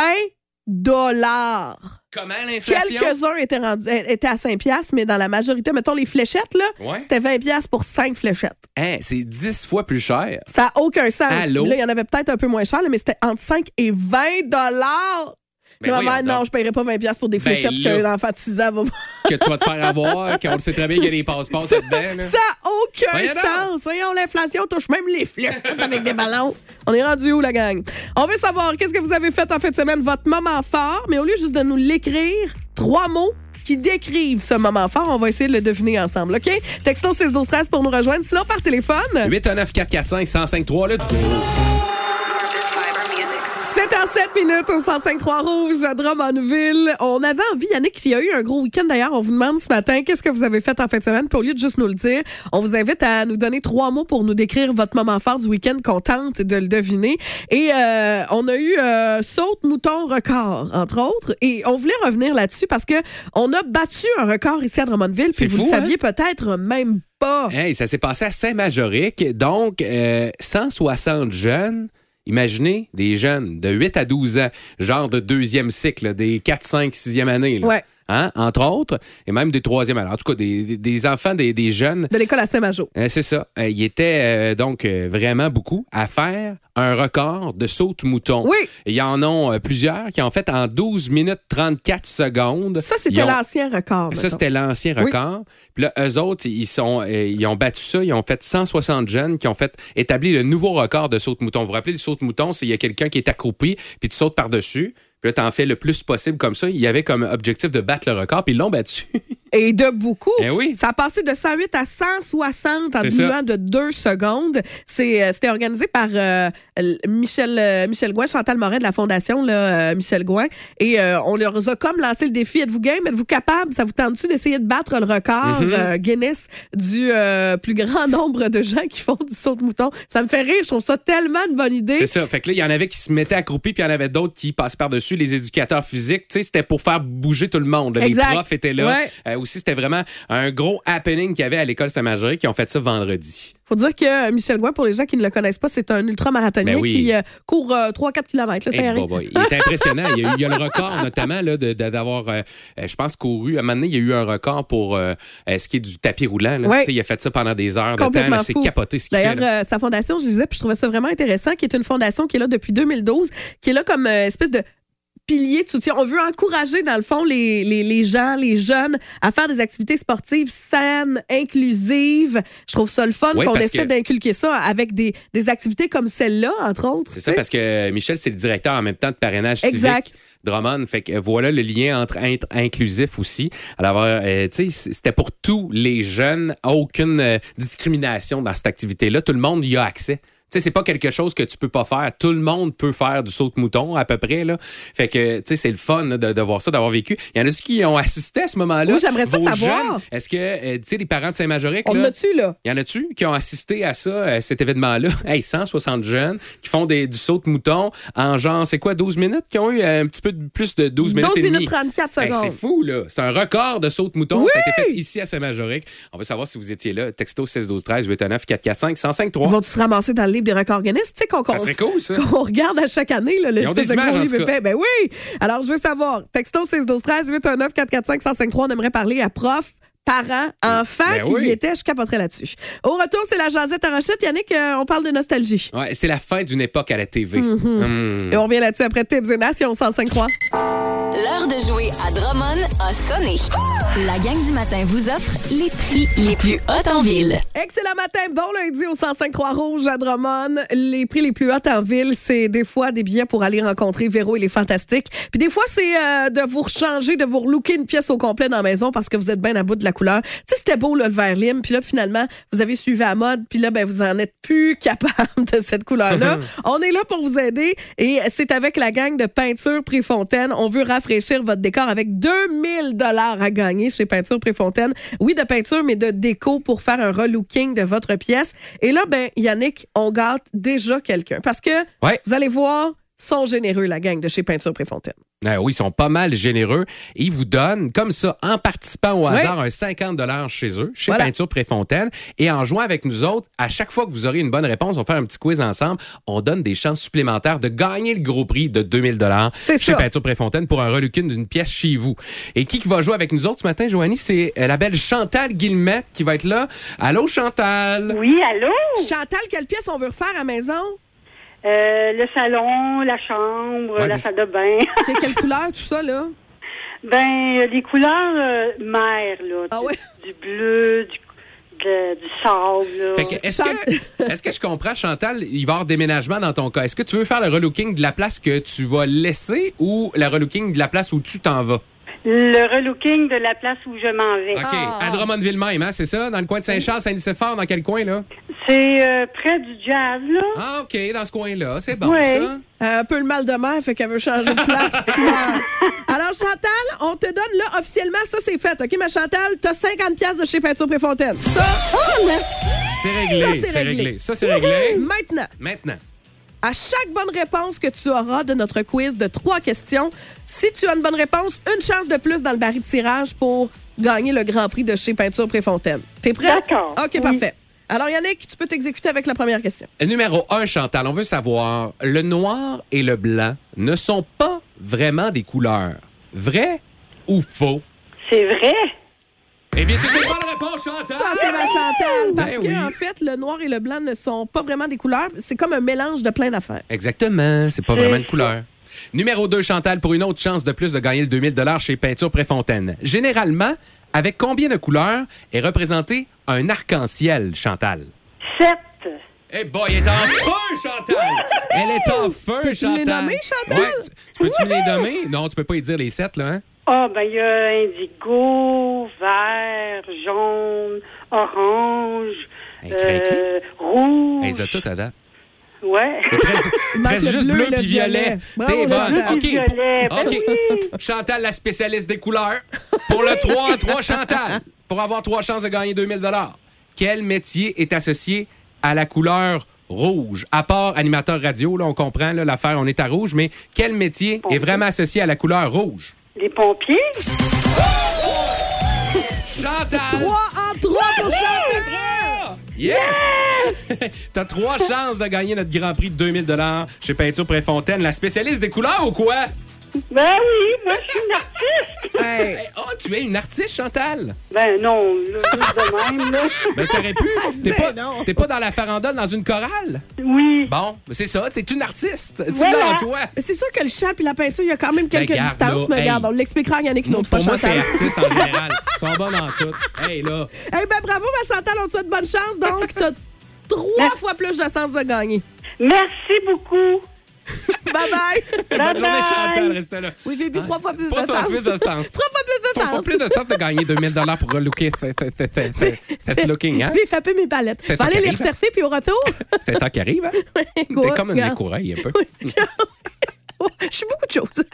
Speaker 2: dollars.
Speaker 3: Comment l'inflation?
Speaker 2: Quelques-uns étaient, rendus- euh, étaient à 5 piastres, mais dans la majorité, mettons les fléchettes, là,
Speaker 3: Ouais.
Speaker 2: c'était 20 piastres pour 5 fléchettes.
Speaker 3: Hein, c'est 10 fois plus cher.
Speaker 2: Ça n'a aucun sens.
Speaker 3: Allô?
Speaker 2: Là, il y en avait peut-être un peu moins cher, là, mais c'était entre 5 et 20 dollars.
Speaker 3: Ben
Speaker 2: Ma mère, non, je ne paierais pas 20 piastres pour des
Speaker 3: Ben
Speaker 2: fléchettes
Speaker 3: là.
Speaker 2: qu'un enfant de 6 ans va
Speaker 3: que tu vas te faire avoir, qu'on le sait très bien qu'il y a des passeports là-dedans. là.
Speaker 2: Ça n'a aucun
Speaker 3: Voyons
Speaker 2: sens. Voyons, l'inflation touche même les fléchettes avec des ballons. On est rendu où, la gang? On veut savoir qu'est-ce que vous avez fait en fin de semaine, votre moment fort, mais au lieu juste de nous l'écrire, trois mots qui décrivent ce moment fort, on va essayer de le deviner ensemble, OK? Texto 6 12 13 pour nous rejoindre. Sinon, par téléphone,
Speaker 3: 819 445 1053 let's go.
Speaker 2: c'est en 7 minutes au 105.3 Rouge à Drummondville. On avait envie, Yannick, s'il y a eu un gros week-end d'ailleurs, on vous demande ce matin qu'est-ce que vous avez fait en fin de semaine. Puis au lieu de juste nous le dire, on vous invite à nous donner trois mots pour nous décrire votre moment fort du week-end qu'on tente de le deviner. Et euh, on a eu euh, saute mouton record, entre autres. Et on voulait revenir là-dessus parce que on a battu un record ici à Drummondville. Puis vous
Speaker 3: fou,
Speaker 2: le
Speaker 3: hein?
Speaker 2: saviez peut-être même pas.
Speaker 3: Hey, ça s'est passé à Saint-Majoric. Donc, euh, 160 jeunes. Imaginez des jeunes de 8 à 12 ans, genre de deuxième cycle, des 4, 5, 6e année. là.
Speaker 2: Ouais.
Speaker 3: Hein, entre autres, et même des troisième année. En tout cas, des, des- des enfants, des, des jeunes.
Speaker 2: De l'école à Saint-Majo.
Speaker 3: Euh, c'est ça. Euh, il était euh, donc euh, vraiment beaucoup à faire un record de saute-mouton.
Speaker 2: Oui.
Speaker 3: Il y en ont euh, plusieurs qui ont fait en 12 minutes 34 secondes.
Speaker 2: Ça, c'était
Speaker 3: ont-
Speaker 2: l'ancien record.
Speaker 3: Ça, c'était l'ancien
Speaker 2: Oui.
Speaker 3: record. Puis là, eux autres, ils, sont, euh, ils ont battu ça. Ils ont fait 160 jeunes qui ont fait établi le nouveau record de saute-mouton. Vous vous rappelez, le saute-mouton, c'est il y a quelqu'un qui est accroupi, puis tu sautes par-dessus. Puis là, tu en fais le plus possible comme ça. Il y avait comme objectif de battre le record, puis ils l'ont battu.
Speaker 2: Et de beaucoup.
Speaker 3: Eh oui.
Speaker 2: Ça a passé de 108 à 160 en diminuant de deux secondes. Euh, C'était organisé par euh, Michel, euh, Michel Gouin, Chantal Morin de la Fondation là, euh, Michel Gouin. Et on leur a comme lancé le défi. Êtes-vous game? Êtes-vous capable? Ça vous tente-tu d'essayer de battre le record
Speaker 3: Mm-hmm.
Speaker 2: Guinness du plus grand nombre de gens qui font du saut de mouton? Ça me fait rire. Je trouve ça tellement une bonne idée.
Speaker 3: C'est ça. Fait que là, il y en avait qui se mettaient accroupis, puis il y en avait d'autres qui passaient par-dessus. Les éducateurs physiques, tu sais, c'était pour faire bouger tout le monde. là. Les
Speaker 2: Exact.
Speaker 3: profs étaient là.
Speaker 2: Ouais.
Speaker 3: Euh, aussi, c'était vraiment un gros happening qu'il y avait à l'école Saint-Marjorie qui ont fait ça vendredi.
Speaker 2: faut dire que euh, Michel Gouin, pour les gens qui ne le connaissent pas, c'est un ultramarathonien
Speaker 3: Ben oui.
Speaker 2: qui euh, court 3-4 km. Là,
Speaker 3: Eh, il est impressionnant. Il y, a, eu- il y a le record, notamment, là, de- de- d'avoir, euh, je pense, couru. À un moment donné, il y a eu un record pour ce qui est du tapis roulant. là. Il a fait ça pendant des heures de temps. C'est capoté ce qu'il fait.
Speaker 2: D'ailleurs, sa fondation, je disais, puis je trouvais ça vraiment intéressant, qui est une fondation qui est là depuis 2012, qui est là comme espèce de pilier de soutien. On veut encourager, dans le fond, les, les, les gens, les jeunes à faire des activités sportives saines, inclusives. Je trouve ça le fun qu'on essaie
Speaker 3: que-
Speaker 2: d'inculquer ça avec des, des activités comme celle-là, entre autres.
Speaker 3: C'est ça, parce que Michel, c'est le directeur en même temps de parrainage
Speaker 2: Exact.
Speaker 3: civique. Drummond, fait que euh, voilà le lien entre être inclusif aussi. Alors, euh, tu sais, c'était pour tous les jeunes, aucune euh, discrimination dans cette activité-là. Tout le monde y a accès. Sais, c'est pas quelque chose que tu peux pas faire. Tout le monde peut faire du saut de mouton, à peu près, là. Fait que, tu sais, c'est le fun là, de, de voir ça, d'avoir vécu. Il y en a qui ont assisté à ce moment-là?
Speaker 2: Oui, j'aimerais ça
Speaker 3: Vos
Speaker 2: savoir.
Speaker 3: Est-ce que, euh, tu sais, les parents de Saint-Majoric,
Speaker 2: On
Speaker 3: là,
Speaker 2: en a-tu, là?
Speaker 3: il y en a-tu qui ont assisté à ça, à cet événement-là? Hey, 160 jeunes qui font des, du saut de mouton en genre, c'est quoi, 12 minutes? Qui ont eu euh, un petit peu de- plus de 12 minutes
Speaker 2: 12
Speaker 3: et demie?
Speaker 2: minutes 34
Speaker 3: Hey,
Speaker 2: secondes.
Speaker 3: c'est fou, là. C'est un record de saut de mouton.
Speaker 2: Oui!
Speaker 3: Ça a été fait ici à Saint-Majoric. On veut savoir si vous étiez là. Texto 16 12 13 819 445 1053
Speaker 2: Ils vont-tu se ramasser dans le livre des records Guinness? Tu sais qu'on
Speaker 3: cool,
Speaker 2: qu'on regarde à chaque année, là, le
Speaker 3: Ils ont des
Speaker 2: espèce de
Speaker 3: images,
Speaker 2: gros livre. Ben oui! Alors, je veux savoir, texto 6 12 13 819 445 1053 on aimerait parler à profs, parents, enfants
Speaker 3: Ben
Speaker 2: qui y étaient. Je capoterais là-dessus. Au retour, c'est la jasette à Rochette. Yannick, euh, on parle de nostalgie.
Speaker 3: Ouais, c'est la fin d'une époque à la TV.
Speaker 2: Mm-hmm.
Speaker 3: Hum.
Speaker 2: Et on revient là-dessus après Tips et Nation 1053.
Speaker 1: L'heure de jouer à Drummond a sonné. La gang du matin vous offre les prix les plus hauts en ville.
Speaker 2: Excellent matin, bon lundi au 105 Rouge à Drummond. Les prix les plus hauts en ville, c'est des fois des billets pour aller rencontrer Véro et les Fantastiques. Puis des fois, c'est euh, de vous rechanger, de vous relooker une pièce au complet dans la maison parce que vous êtes bien à bout de la couleur. Tu sais, c'était beau, là, le vert lime. Puis là, finalement, vous avez suivi la mode. Puis là, ben, vous en êtes plus capable de cette couleur-là. On est là pour vous aider et c'est avec la gang de Peinture Préfontaine. On veut rafraîchir votre décor avec 2000 dollars à gagner chez Peinture Préfontaine. Oui, de peinture, mais de déco pour faire un relooking de votre pièce. Et là, ben, Yannick, on gâte déjà quelqu'un parce que
Speaker 3: Ouais.
Speaker 2: vous allez voir, sont généreux, la gang de chez Peinture Préfontaine.
Speaker 3: Ah oui, ils sont pas mal généreux. Et ils vous donnent, comme ça, en participant au hasard, un 50 chez eux, chez
Speaker 2: Voilà.
Speaker 3: Peinture Préfontaine. Et en jouant avec nous autres, à chaque fois que vous aurez une bonne réponse, on va faire un petit quiz ensemble. On donne des chances supplémentaires de gagner le gros prix de 2000
Speaker 2: C'est
Speaker 3: chez
Speaker 2: ça.
Speaker 3: Peinture Préfontaine pour un relooking d'une pièce chez vous. Et qui qui va jouer avec nous autres ce matin, Joanie? C'est euh, la belle Chantal Guillemette qui va être là. Allô, Chantal?
Speaker 8: Oui, allô?
Speaker 2: Chantal, quelle pièce on veut refaire à la maison?
Speaker 8: Euh, le salon, la chambre,
Speaker 3: Ouais,
Speaker 8: la salle de bain.
Speaker 2: C'est quelle couleur, tout ça, là?
Speaker 8: ben, euh, les couleurs euh, mères, là.
Speaker 2: Ah
Speaker 8: du,
Speaker 2: ouais?
Speaker 8: du bleu, du, de- du sable, là.
Speaker 3: Fait que, est-ce, que, est-ce que je comprends, Chantal, il va y avoir déménagement dans ton cas? Est-ce que tu veux faire le relooking de la place que tu vas laisser ou le relooking de la place où tu t'en vas?
Speaker 8: Le relooking de la place où je m'en vais.
Speaker 3: OK.
Speaker 2: Ah.
Speaker 3: À Drummondville même, hein, c'est ça? Dans le coin de Saint-Charles, Saint-Nicéphore, dans quel coin, là?
Speaker 8: C'est euh, près du jazz, là.
Speaker 3: Ah, OK, dans ce coin-là. C'est bon,
Speaker 8: Ouais.
Speaker 3: ça.
Speaker 2: Euh, un peu le mal de mer, fait qu'elle veut changer de place. couleur. Alors, Chantal, on te donne là officiellement, ça c'est fait. OK, ma Chantal, t'as 50 pièces de chez Peinture Préfontaine. Ça,
Speaker 3: C'est réglé,
Speaker 2: c'est
Speaker 3: c'est
Speaker 2: réglé.
Speaker 3: réglé. Ça, c'est réglé.
Speaker 2: maintenant,
Speaker 3: Maintenant.
Speaker 2: À chaque bonne réponse que tu auras de notre quiz de trois questions, si tu as une bonne réponse, une chance de plus dans le baril de tirage pour gagner le Grand Prix de chez Peinture Préfontaine. T'es prête?
Speaker 8: D'accord,
Speaker 2: OK,
Speaker 8: oui.
Speaker 2: parfait. Alors, Yannick, tu peux t'exécuter avec la première question.
Speaker 3: Numéro 1, Chantal, on veut savoir, le noir et le blanc ne sont pas vraiment des couleurs. Vrai ou faux?
Speaker 8: C'est vrai.
Speaker 3: Eh bien, c'est une bonne réponse, Chantal!
Speaker 2: Ça, c'est la Chantal. Parce
Speaker 3: Ben
Speaker 2: que,
Speaker 3: oui.
Speaker 2: en fait, le noir et le blanc ne sont pas vraiment des couleurs. C'est comme un mélange de plein d'affaires.
Speaker 3: Exactement, c'est pas vraiment une couleur. Numéro 2, Chantal, pour une autre chance de plus de gagner le 2000 chez Peinture Préfontaine. Généralement, avec combien de couleurs est représenté un arc-en-ciel, Chantal?
Speaker 8: Sept.
Speaker 3: Eh boy, elle est en feu, Chantal! Elle est en feu,
Speaker 2: Peux-tu me
Speaker 3: Chantal!
Speaker 2: les nommer, Chantal?
Speaker 3: Ouais, tu, tu peux-tu me les nommer? Non, tu peux pas y dire les sept, là, hein?
Speaker 8: Ah, ben, il y a indigo, vert, jaune, orange, euh, rouge.
Speaker 3: Les a toutes à date.
Speaker 8: Ouais.
Speaker 2: Le
Speaker 3: juste
Speaker 2: bleu
Speaker 3: puis violet. T'es bonne. OK.
Speaker 8: Violet, ben oui.
Speaker 3: Chantal, la spécialiste des couleurs. Pour le 3 en 3, Chantal. Pour avoir trois chances de gagner 2000 Quel métier est associé à la couleur rouge? À part animateur radio, là, on comprend l'affaire, on est à rouge, mais quel métier est vraiment associé à la couleur rouge?
Speaker 8: Les pompiers.
Speaker 3: Chantal!
Speaker 2: 3 en 3 pour Chantal.
Speaker 3: Yes! T'as trois chances de gagner notre Grand Prix de 2000 chez Peinture Préfontaine, la spécialiste des couleurs ou quoi?
Speaker 8: Ben oui, moi, je suis une artiste.
Speaker 2: Hey,
Speaker 3: Oh, tu es une artiste, Chantal?
Speaker 8: Ben non, là, juste de même, là.
Speaker 3: Ben, ça aurait pu. T'es
Speaker 2: Ben
Speaker 3: pas,
Speaker 2: non.
Speaker 3: t'es pas dans la farandole dans une chorale?
Speaker 8: Oui.
Speaker 3: Bon, ben, c'est ça, c'est une artiste. Tu
Speaker 8: Voilà.
Speaker 3: l'as en toi.
Speaker 2: c'est sûr que le chat et la peinture, il y a quand même quelques
Speaker 3: Ben, garde,
Speaker 2: distances,
Speaker 3: là,
Speaker 2: mais
Speaker 3: hey.
Speaker 2: regarde, on l'expliquera à Yannick une autre fois,
Speaker 3: Pour moi, c'est artiste en général. Ils sont bonnes en tout. Hey, là.
Speaker 2: Eh ben bravo, ma Chantal, on te souhaite bonne chance. Donc, t'as trois fois plus de chances de gagner.
Speaker 8: Merci beaucoup.
Speaker 2: Bye bye.
Speaker 3: Bonne journée. Chantal. Reste là.
Speaker 2: Oui, j'ai dit trois fois plus de
Speaker 3: Pas ton
Speaker 2: chance.
Speaker 3: fils de temps.
Speaker 2: Trois fois plus de contente.
Speaker 3: pas plus de temps de gagner 2000 pour relooker cette- looking, hein?
Speaker 2: J'ai tapé mes palettes. Va aller les recerter, puis au retour.
Speaker 3: C'est le temps qui arrive, hein? T'es comme
Speaker 2: regarde.
Speaker 3: écureuil, un peu.
Speaker 2: Je suis beaucoup de choses.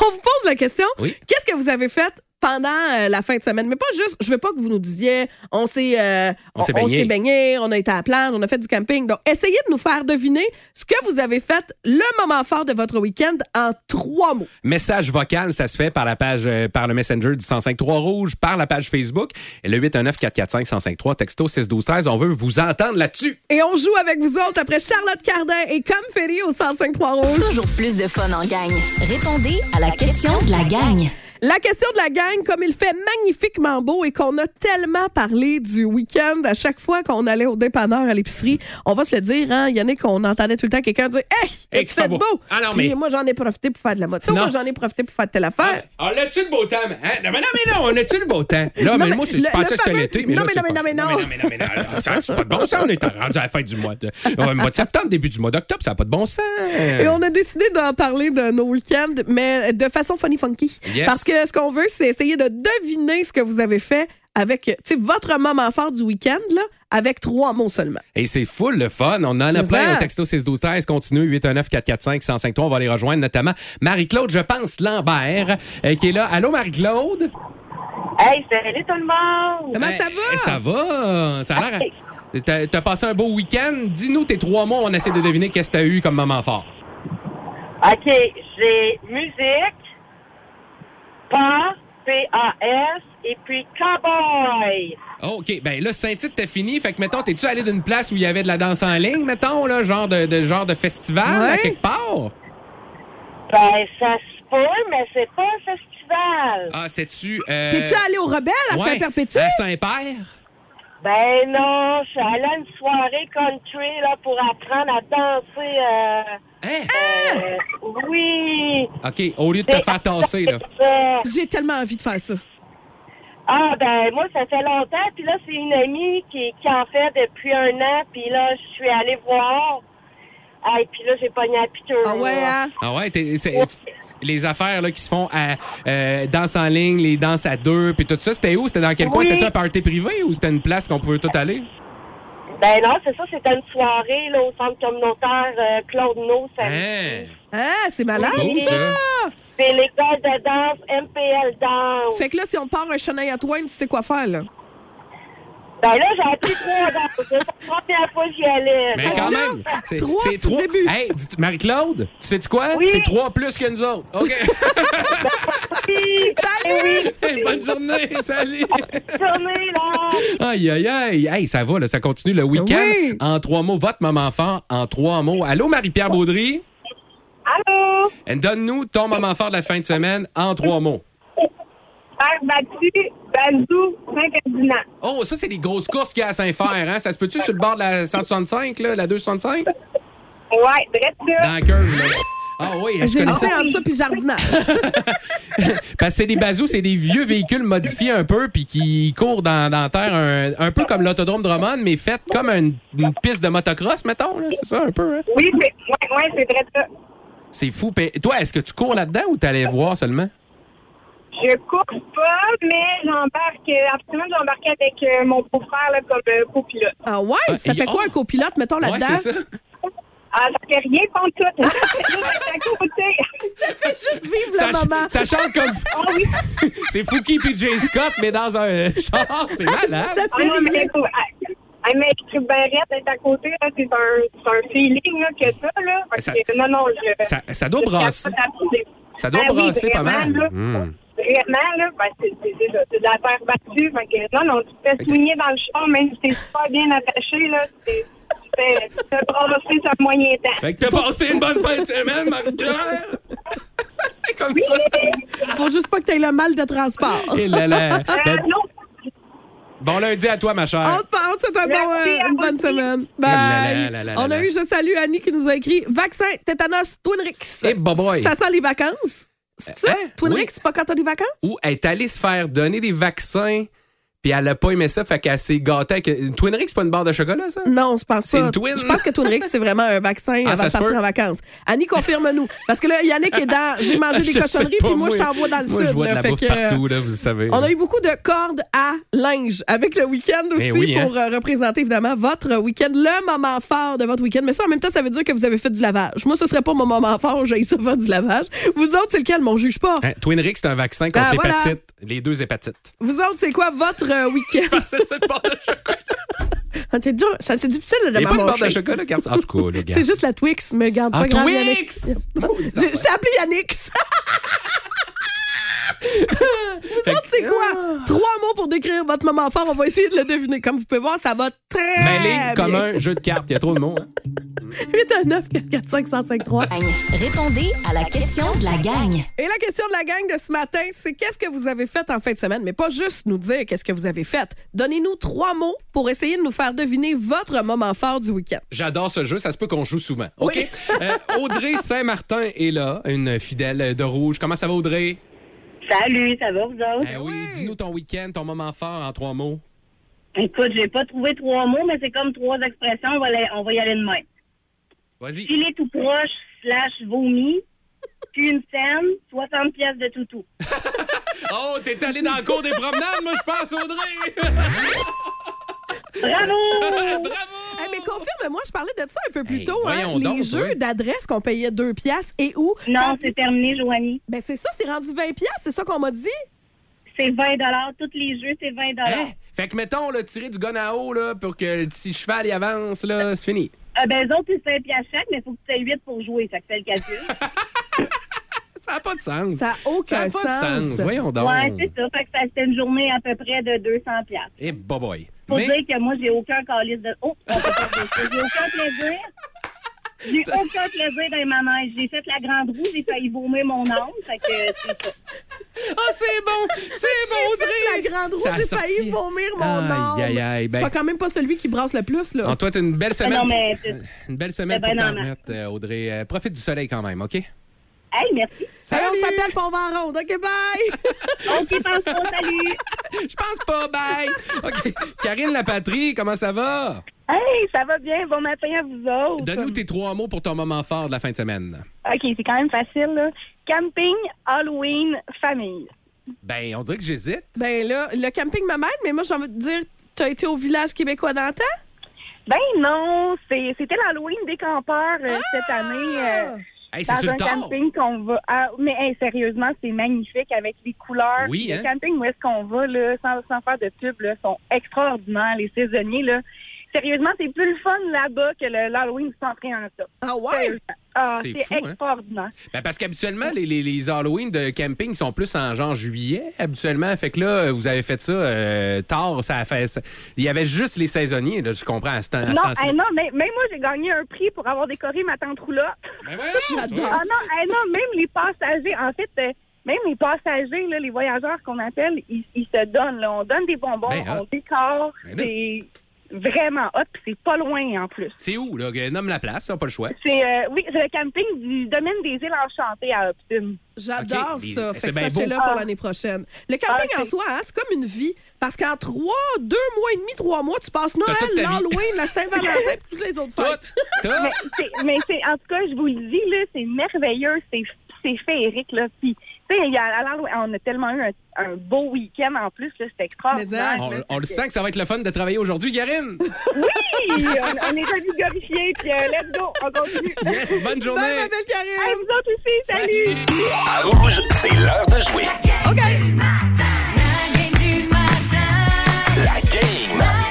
Speaker 2: On vous pose la question.
Speaker 3: Oui.
Speaker 2: Qu'est-ce que vous avez fait pendant euh, la fin de semaine? Mais pas juste, je veux pas que vous nous disiez, on s'est euh,
Speaker 3: On s'est baigné.
Speaker 2: baigné, on a été à la plage, on a fait du camping. Donc, essayez de nous faire deviner ce que vous avez fait le moment fort de votre week-end en trois mots.
Speaker 3: Message vocal, ça se fait par la page, euh, par le Messenger du 1053 Rouge, par la page Facebook. Et le 819-445-1053, texto 612-13. On veut vous entendre là-dessus.
Speaker 2: Et on joue avec vous autres après Charlotte Cardin et Comme Ferry au 105.3 Rouge.
Speaker 1: Toujours plus de fun en gang. Répondez à la question de la gang.
Speaker 2: La question de la gang, comme il fait magnifiquement beau et qu'on a tellement parlé du week-end à chaque fois qu'on allait au dépanneur à l'épicerie, on va se le dire, hein, Yannick, on entendait tout le temps quelqu'un dire Hey,
Speaker 3: fait
Speaker 2: beau.
Speaker 3: beau? Ah mais-
Speaker 2: moi, j'en ai profité pour faire de la moto,
Speaker 3: Non.
Speaker 2: moi, j'en ai profité pour faire telle affaire.
Speaker 3: On a-tu le beau temps? Hein? Non, mais non, mais non, on a-tu le beau temps? Là,
Speaker 2: Non,
Speaker 3: mais
Speaker 2: mais
Speaker 3: moi, c'est- je pensais que c'était l'été, mais
Speaker 2: Non,
Speaker 3: là,
Speaker 2: mais
Speaker 3: c'est
Speaker 2: non, mais
Speaker 3: pas-
Speaker 2: non, mais non.
Speaker 3: non, mais non, mais non, ça c'est pas de bon sens. On est rendu à la fin du mois de, mois de septembre, début du mois d'octobre, ça n'a pas de bon sens.
Speaker 2: Et on a décidé d'en parler de nos week-ends, mais de façon funny funky.
Speaker 3: Yes.
Speaker 2: Parce que ce qu'on veut, c'est essayer de deviner ce que vous avez fait avec, tu sais, votre moment fort du week-end, là, avec trois mots seulement.
Speaker 3: Et c'est full le fun. On en a plein au texto 61213. Continue 819-445-1053. On va les rejoindre notamment Marie-Claude, je pense, Lambert, euh, qui est là. Allô, Marie-Claude?
Speaker 8: Hey, salut tout le monde!
Speaker 2: Comment ça va?
Speaker 3: Ça va? Ça a l'air. T'as, t'as passé un beau week-end? Dis-nous tes trois mots. On essaie de deviner qu'est-ce que t'as eu comme moment fort.
Speaker 8: OK, j'ai musique, pas, P-A-S, et puis cowboy.
Speaker 3: OK. Ben là, Saint-Tite, t'as fini. Fait que, mettons, t'es-tu allé d'une place où il y avait de la danse en ligne, mettons, là, genre de, de- genre de festival,
Speaker 2: Ouais.
Speaker 3: à quelque part?
Speaker 8: Ben, ça se peut, mais c'est pas un festival.
Speaker 3: Ah, c'était-tu. euh,
Speaker 2: T'es-tu allé au Rebelle à
Speaker 3: ouais,
Speaker 2: Saint-Perpétue?
Speaker 3: À Saint-Père?
Speaker 8: Ben non, je suis allée à une soirée country là, pour apprendre à danser. euh,
Speaker 3: Hein?
Speaker 8: euh, oui!
Speaker 3: OK. Au lieu de te faire tasser, là.
Speaker 8: Ça.
Speaker 2: J'ai tellement envie de faire ça.
Speaker 8: Ah, ben moi, ça fait longtemps. Puis là, c'est une amie qui, qui en fait depuis un an. Puis là, je suis allée voir. Ah, et puis là, j'ai pogné la piqûre.
Speaker 2: Ah ouais,
Speaker 8: là.
Speaker 2: hein?
Speaker 3: Ah ouais, t'es- c'est- les affaires là, qui se font à euh, danse en ligne, les danses à deux, puis tout ça, c'était où? C'était dans quel coin?
Speaker 8: Oui.
Speaker 3: C'était un party privé ou c'était une place qu'on pouvait tout aller?
Speaker 8: Ben non, c'est ça. C'était une soirée là, au centre communautaire euh, Claude No.
Speaker 2: Ah, c'est malade,
Speaker 3: Cool,
Speaker 2: ça.
Speaker 8: C'est l'école de danse MPL Danse.
Speaker 2: Fait que là, si on part un Shania Twain, tu sais quoi faire, là?
Speaker 8: Ben là, j'ai appris trois danses. C'est la première fois que j'y allais.
Speaker 3: Mais quand même, c'est
Speaker 2: Trois,
Speaker 3: c'est trois.
Speaker 2: début.
Speaker 3: Hey, Marie-Claude, tu sais-tu quoi?
Speaker 8: Oui.
Speaker 3: C'est trois plus que nous autres. OK.
Speaker 8: Oui,
Speaker 2: Salut!
Speaker 8: oui.
Speaker 3: Bonne journée, salut!
Speaker 8: Journée, là.
Speaker 3: Aïe, aïe, aïe. Hey, ça va, là, ça continue le week-end.
Speaker 2: Oui.
Speaker 3: En trois mots, votre fort, en trois mots. Allô, Marie-Pierre Baudry?
Speaker 8: Allô?
Speaker 3: Et Donne-nous ton moment fort de la fin de semaine en trois mots.
Speaker 8: Bazou, Saint-Ferdinand.
Speaker 3: Oh, ça, c'est les grosses courses qu'il y a à Saint-Fer, hein? Ça se peut-tu sur le bord de la 165, là, la 265?
Speaker 8: Ouais, drette là.
Speaker 3: Dans la curve, là. Ah oui, je
Speaker 2: J'ai
Speaker 3: connais ça.
Speaker 2: entre ça puis jardinage.
Speaker 3: Parce que c'est des bazous, c'est des vieux véhicules modifiés un peu, puis qui courent dans, dans la terre, un, un peu comme l'autodrome Drummond, mais fait comme une, une piste de motocross, mettons, là. C'est ça, un peu, hein?
Speaker 8: Oui, c'est ouais, ouais, c'est drette là.
Speaker 3: C'est fou. Toi, est-ce que tu cours là-dedans ou t'allais voir seulement?
Speaker 8: Je cours pas, mais j'embarque, euh, absolument, j'embarque avec euh, mon beau-frère comme euh, copilote.
Speaker 2: Ah ouais?
Speaker 3: Ah,
Speaker 2: Ça
Speaker 3: et-
Speaker 2: fait quoi
Speaker 3: oh!
Speaker 2: un copilote, mettons,
Speaker 3: Ouais,
Speaker 2: là-dedans?
Speaker 3: c'est ça.
Speaker 8: Ah, ça fait rien contre tout. À côté.
Speaker 2: Juste vivre
Speaker 3: Ça,
Speaker 2: le moment.
Speaker 3: ça chante comme.
Speaker 8: Ah oui.
Speaker 3: c'est Fouki puis Jay Scott, mais dans un char. C'est malade.
Speaker 2: Ça
Speaker 8: Ah
Speaker 2: fait
Speaker 8: non, mais
Speaker 2: rien.
Speaker 8: écoute, ah, ah, mais suis bien raide d'être à côté, c'est un, c'est un feeling là, que ça, là. Fait
Speaker 3: Ça-
Speaker 8: que, non, non, je...
Speaker 3: Ça, ça doit brasser. Ça doit
Speaker 8: Ah oui,
Speaker 3: brasser pas mal.
Speaker 8: là. Vraiment, là, ben, c'est ça, de la terre battue. Fait que, non, non, tu te fais souligner dans le champ, même si t'es super bien attaché, là, c'est- brasser sur un moyen temps.
Speaker 3: Fait que t'as passé une bonne fin de semaine, Marie-Pierre. Comme ça.
Speaker 2: Faut juste pas que t'aies le mal de transport.
Speaker 3: Et là, là.
Speaker 8: Euh,
Speaker 3: Ben,
Speaker 8: non,
Speaker 3: Bon lundi à toi, ma
Speaker 2: On
Speaker 3: chère.
Speaker 2: te parle, c'est un bon, euh, une bonne
Speaker 8: aussi.
Speaker 2: semaine.
Speaker 3: Là,
Speaker 2: Bye. On a eu, je salue Annie qui nous a écrit vaccin, tétanos, Twinrix.
Speaker 3: Eh, boboy.
Speaker 2: Ça sent les vacances? C'est ça?
Speaker 3: Hein? Oui.
Speaker 2: c'est pas quand t'as des vacances?
Speaker 3: Ou est allé se faire donner des vaccins puis elle a pas aimé ça, fait qu'elle s'est gâtée avec. Une Twinrix, c'est pas une barre de chocolat, ça?
Speaker 2: Non, je pense
Speaker 3: C'est
Speaker 2: pas.
Speaker 3: une twin?
Speaker 2: Je pense que Twinrix, c'est vraiment un vaccin
Speaker 3: Ah,
Speaker 2: avant de partir en vacances. Annie, confirme-nous. Parce que là, Yannick est dans J'ai mangé des cochonneries, puis moi, je t'envoie dans le
Speaker 3: moi,
Speaker 2: sud.
Speaker 3: je vois de la bouffe
Speaker 2: euh,
Speaker 3: partout, là, vous savez.
Speaker 2: On a eu beaucoup de cordes à linge avec le week-end aussi
Speaker 3: Mais oui, hein.
Speaker 2: pour euh, représenter évidemment votre week-end, le moment fort de votre week-end. Mais ça, en même temps, ça veut dire que vous avez fait du lavage. Moi, ce serait pas mon moment fort, j'ai ça faire du lavage. Vous autres, c'est lequel? Mon juge pas.
Speaker 3: Hein, Twinrix, c'est un vaccin contre
Speaker 2: Ah, voilà.
Speaker 3: l'hépatite, les deux hépatites.
Speaker 2: Vous autres, c'est quoi votre euh, week-end?
Speaker 3: c'est cette barre de chocolat.
Speaker 2: Ah, c'est difficile de
Speaker 3: Il a pas une barre de chocolat, garde. En tout cas.
Speaker 2: C'est juste la Twix, mais garde
Speaker 3: Ah,
Speaker 2: pas.
Speaker 3: Twix!
Speaker 2: Je t'ai appelé Yannick. Vous autres, c'est quoi? Trois mots pour décrire votre moment fort. On va essayer de le deviner. Comme vous pouvez voir, ça va très
Speaker 3: Mêlé
Speaker 2: bien.
Speaker 3: comme un jeu de cartes. Il y a trop de mots. hein.
Speaker 2: 8 à 9, 4, 4, 5, 105, 3.
Speaker 5: Gagne. Répondez à la question de la gagne.
Speaker 2: Et la question de la gang de ce matin, c'est qu'est-ce que vous avez fait en fin de semaine? Mais pas juste nous dire qu'est-ce que vous avez fait. Donnez-nous trois mots pour essayer de nous faire deviner votre moment fort du week-end.
Speaker 3: J'adore ce jeu. Ça se peut qu'on joue souvent. OK?
Speaker 2: Oui.
Speaker 3: Euh, Audrey Saint-Martin est là, une fidèle de rouge. Comment ça va, Audrey?
Speaker 8: Salut, ça va vous autres?
Speaker 3: Eh oui, dis-nous ton week-end, ton moment fort en trois mots.
Speaker 8: Écoute, j'ai pas trouvé trois mots, mais c'est comme trois expressions. On va, on va y aller de même.
Speaker 3: Vas-y.
Speaker 8: Filet tout proche, slash vomi, puis une scène, 60 pièces de toutou.
Speaker 3: Oh, t'es allé dans le cours des promenades, moi, je pense, Audrey!
Speaker 8: Bravo!
Speaker 3: Bravo!
Speaker 2: Eh, mais confirme-moi, je parlais de ça un peu plus
Speaker 3: Hey,
Speaker 2: tôt. hein,
Speaker 3: voyons
Speaker 2: les
Speaker 3: donc,
Speaker 2: jeux d'adresse qu'on payait 2 piastres et où?
Speaker 8: Non,
Speaker 2: Quand-
Speaker 8: c'est terminé, Joanie.
Speaker 2: Ben c'est ça, c'est rendu 20 piastres, c'est ça qu'on m'a dit?
Speaker 8: C'est 20 Tous les jeux, c'est 20
Speaker 3: Hein? Fait que, mettons, là, tirer du gun à eau, là, pour que le petit cheval y avance, là, c'est fini.
Speaker 8: Euh, ben, les autres, c'est 5 piastres chaque, mais il faut que tu aies 8 pour jouer. Ça fait le calcul.
Speaker 3: Ça n'a pas de sens.
Speaker 2: Ça n'a aucun
Speaker 3: Ça a pas
Speaker 2: sens.
Speaker 3: de sens. Voyons donc.
Speaker 8: ouais, c'est ça. Fait que ça, c'était une journée à peu près de 200 piastres.
Speaker 3: Et boy boy.
Speaker 8: Faut
Speaker 3: Mais,
Speaker 8: dire que moi, j'ai aucun calice de... Oh, on peut pas dire ça. J'ai aucun plaisir. J'ai aucun plaisir dans les manèges. J'ai fait la grande roue, j'ai failli vomir mon âme. Fait que c'est ça.
Speaker 3: ah, c'est bon! C'est bon,
Speaker 2: J'ai
Speaker 3: Audrey!
Speaker 2: fait la grande roue, j'ai failli vomir mon
Speaker 3: Aïe,
Speaker 2: âme.
Speaker 3: aïe, aïe, ben-
Speaker 2: C'est pas quand même pas celui qui brasse le plus, là.
Speaker 3: En toi, t'as une belle
Speaker 8: Ah
Speaker 3: semaine.
Speaker 8: non, mais...
Speaker 3: Une belle semaine pour
Speaker 8: ben,
Speaker 3: t'en euh, Audrey. Euh, profite du soleil quand même, OK?
Speaker 8: Hey, merci.
Speaker 2: Alors, on s'appelle puis on va en ronde. OK, bye!
Speaker 8: OK, pense pas, salut.
Speaker 3: Je pense pas, bye! OK. Karine La Patrie, comment ça va?
Speaker 8: Hey, ça va bien. Bon matin à vous autres.
Speaker 3: Donne-nous tes trois mots pour ton moment fort de la fin de semaine.
Speaker 8: OK, c'est quand même facile, là. Camping, Halloween, famille.
Speaker 3: Ben, on dirait que j'hésite.
Speaker 2: ben là, le camping m'amène, mais moi, j'ai envie de dire, t'as été au village québécois d'antan?
Speaker 8: Ben non, c'est- c'était l'Halloween des campeurs euh, cette année. euh,
Speaker 3: Hey, c'est
Speaker 8: dans
Speaker 3: sur
Speaker 8: un camping qu'on va. Ah, mais hey, sérieusement, c'est magnifique avec les couleurs.
Speaker 3: Oui,
Speaker 8: Les
Speaker 3: hein?
Speaker 8: campings où est-ce qu'on va, là, sans, sans faire de pub, là, sont extraordinaires. Les saisonniers, là. Sérieusement, c'est plus le fun là-bas que l'Halloween du centre en ça.
Speaker 2: Ah ouais?
Speaker 8: Ah,
Speaker 3: C'est hein?
Speaker 8: extraordinaire.
Speaker 3: Ben, parce qu'habituellement, les, les, les Halloween de camping sont plus en genre juillet, habituellement. Fait que là, vous avez fait ça euh, tard. Ça a fait, ça- Il y avait juste les saisonniers, là, je comprends, à ce temps- à ce
Speaker 8: Non, hey, non, mais même moi, j'ai gagné un prix pour avoir décoré ma tente roulotte.
Speaker 3: Ben toi.
Speaker 8: Ah non, hey, non, même les passagers, en fait, euh, même les passagers, là, les voyageurs qu'on appelle, ils, ils se donnent. Là. On donne des bonbons,
Speaker 3: Ben,
Speaker 8: on décore.
Speaker 3: Ben là.
Speaker 8: C'est vraiment hot, puis c'est pas loin en plus.
Speaker 3: C'est où, là? Nomme la place, on pas le choix.
Speaker 8: C'est euh, oui, c'est le camping du domaine des îles enchantées à Upton.
Speaker 2: J'adore ça.
Speaker 3: c'est
Speaker 2: Fait que
Speaker 3: bien
Speaker 2: sachez-le
Speaker 8: beau.
Speaker 2: pour
Speaker 8: Ah.
Speaker 2: l'année prochaine. Le camping
Speaker 8: Ah,
Speaker 2: en
Speaker 8: c'est-
Speaker 2: soi, hein, c'est comme une vie. Parce qu'en trois, deux mois et demi, trois mois, tu passes Noël, l'Halloween, la Saint-Valentin et toutes les autres fêtes.
Speaker 3: Tout!
Speaker 8: mais
Speaker 3: Tout!
Speaker 8: c'est, mais c'est, en tout cas, je vous le dis, là, c'est merveilleux, c'est, c'est féerique, là. Puis, tu sais, à on a tellement eu un, un beau week-end en plus, c'était extraordinaire.
Speaker 2: Mais
Speaker 3: On,
Speaker 8: là.
Speaker 3: on le sent que ça va être le fun de travailler aujourd'hui, Karine!
Speaker 8: Oui, on, on est revigorifiés, puis euh, let's go, on continue.
Speaker 3: Yes, bonne
Speaker 2: Bye,
Speaker 3: journée!
Speaker 2: ma belle Karine!
Speaker 8: vous autres aussi, salut.
Speaker 9: À Rouge, c'est l'heure de jouer.
Speaker 2: OK.
Speaker 9: La game.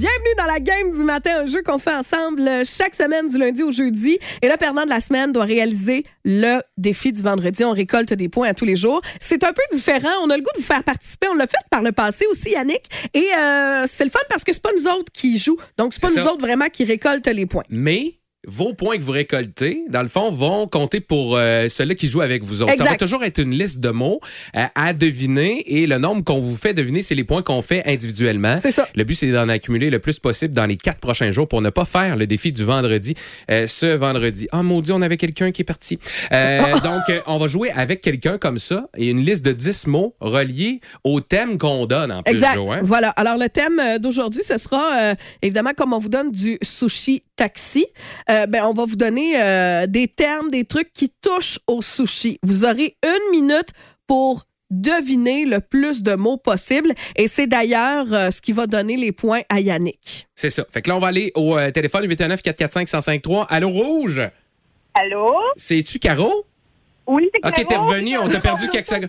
Speaker 2: Bienvenue dans la game du matin, un jeu qu'on fait ensemble euh, chaque semaine du lundi au jeudi. Et le perdant de la semaine doit réaliser le défi du vendredi. On récolte des points à tous les jours. C'est un peu différent. On a le goût de vous faire participer. On l'a fait par le passé aussi, Yannick. Et euh, c'est le fun parce que c'est pas nous autres qui jouent. Donc, c'est pas nous
Speaker 3: ça.
Speaker 2: autres vraiment qui récoltent les points.
Speaker 3: Mais vos points que vous récoltez, dans le fond, vont compter pour euh, ceux-là qui jouent avec vous autres. Ça va toujours être une liste de mots euh, à deviner et le nombre qu'on vous fait deviner, c'est les points qu'on fait individuellement.
Speaker 2: C'est ça.
Speaker 3: Le but, c'est d'en accumuler le plus possible dans les quatre prochains jours pour ne pas faire le défi du vendredi euh, ce vendredi. Ah, maudit, on avait quelqu'un qui est parti. Euh, donc, on va jouer avec quelqu'un comme ça et une liste de 10 mots reliés au thème qu'on donne en plus,
Speaker 2: Exact.
Speaker 3: Hein?
Speaker 2: Voilà. Alors, le thème d'aujourd'hui, ce sera, évidemment, comme on vous donne du sushi taxi, euh, ben, on va vous donner euh, des termes, des trucs qui touchent au sushi. Vous aurez une minute pour deviner le plus de mots possible. Et c'est d'ailleurs euh, ce qui va donner les points à Yannick.
Speaker 3: C'est ça. Fait que là, on va aller au euh, téléphone 819 445 1053 Allô, Rouge?
Speaker 8: Allô?
Speaker 3: C'est-tu Caro?
Speaker 8: Oui, c'est
Speaker 3: Ok, t'es revenu, on t'a perdu quelques secondes.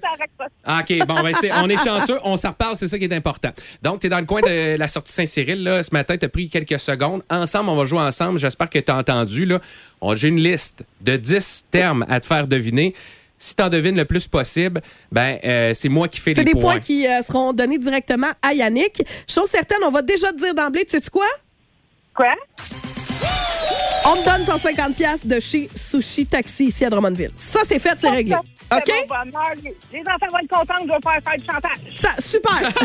Speaker 3: Ah, OK, bon, ben, c'est- on est chanceux, on s'en reparle, c'est ça qui est important. Donc, tu es dans le coin de la sortie Saint-Cyril, là. Ce matin, tu as pris quelques secondes. Ensemble, on va jouer ensemble. J'espère que tu as entendu, là. On- J'ai une liste de 10 termes à te faire deviner. Si tu en devines le plus possible, ben, euh, c'est moi qui fais
Speaker 2: C'est
Speaker 3: les
Speaker 2: des points
Speaker 3: points.
Speaker 2: qui euh, seront donnés directement à Yannick. Chose certaine, on va déjà te dire d'emblée, tu sais quoi?
Speaker 8: Quoi?
Speaker 2: On te donne ton 50$ piastres de chez Sushi Taxi ici à Drummondville. Ça, c'est fait, c'est réglé. OK?
Speaker 8: Les- Les enfants vont être contents, je vais faire faire du chantage.
Speaker 2: Ça, super!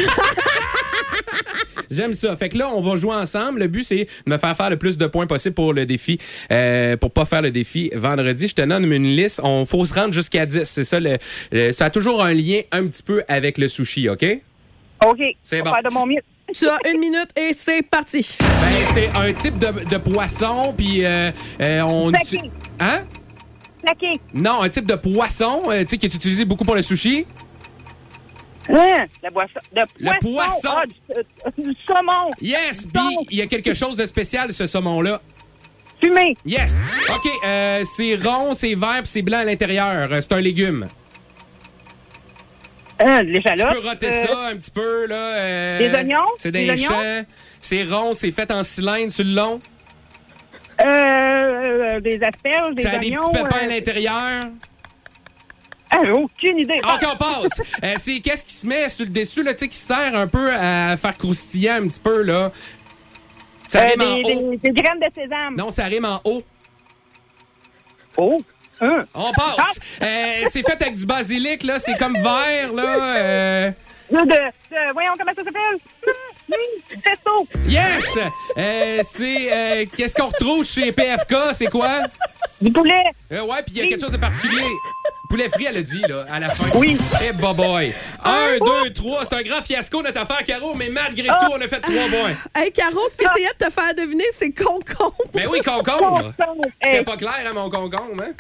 Speaker 3: J'aime ça. Fait que là, on va jouer ensemble. Le but, c'est de me faire faire le plus de points possible pour le défi, euh, pour pas faire le défi vendredi. Je te donne une liste. On faut se rendre jusqu'à 10. C'est ça. Le, le- ça a toujours un lien un petit peu avec le sushi, OK?
Speaker 8: OK.
Speaker 3: C'est
Speaker 8: Je vais
Speaker 3: bon.
Speaker 8: faire de mon mieux.
Speaker 2: Tu as une minute et c'est parti.
Speaker 3: Ben, c'est un type de, de poisson, puis euh, euh, on...
Speaker 8: Plaqué.
Speaker 3: Hein?
Speaker 8: Plaqué.
Speaker 3: Non, un type de poisson, euh, tu sais, qui est utilisé beaucoup pour le sushi.
Speaker 8: Hein? Le boisson. Le
Speaker 3: Le
Speaker 8: poisson. Ah, du, euh, du saumon.
Speaker 3: Yes! Puis il y a quelque chose de spécial, ce saumon-là.
Speaker 8: Fumé.
Speaker 3: Yes! OK, euh, c'est rond, c'est vert, puis c'est blanc à l'intérieur. C'est un légume.
Speaker 8: Hein,
Speaker 3: Tu peux roter
Speaker 8: Euh,
Speaker 3: ça un petit peu, là. euh,
Speaker 8: Des oignons?
Speaker 3: C'est
Speaker 8: Des
Speaker 3: des
Speaker 8: oignons?
Speaker 3: champs. C'est rond, c'est fait en cylindre sur le long.
Speaker 8: Euh, des asperges, des
Speaker 3: ça a des
Speaker 8: oignons.
Speaker 3: petits pépins à l'intérieur.
Speaker 8: ah, aucune idée.
Speaker 3: OK, on passe. C'est qu'est-ce qui se met sur le dessus, là, tu sais, qui sert un peu à faire croustillant un petit peu, là? Ça rime en
Speaker 8: des,
Speaker 3: haut.
Speaker 8: des, des graines de sésame.
Speaker 3: Non, ça rime en haut.
Speaker 8: Oh. Hein?
Speaker 3: On passe. Euh, c'est fait avec du basilic, là. C'est comme vert, là. euh,
Speaker 8: De, de, voyons comment ça s'appelle. Pesto.
Speaker 3: Yes! Euh, c'est. euh, Qu'est-ce qu'on retrouve chez PFK? C'est quoi?
Speaker 8: Du poulet.
Speaker 3: Euh, ouais, puis il y a quelque chose de particulier. Poulet frit, elle a dit, là, à la fin.
Speaker 8: Oui.
Speaker 3: Eh, boy. Un, deux, trois. C'est un grand fiasco, notre affaire, Caro, mais malgré tout, on a fait trois points.
Speaker 2: Hey, Caro, ce que essayait de te faire deviner, c'est concombre.
Speaker 3: Ben oui, concombre.
Speaker 8: Concombre.
Speaker 3: C'était
Speaker 8: Hey,
Speaker 3: pas clair, hein, mon concombre, hein?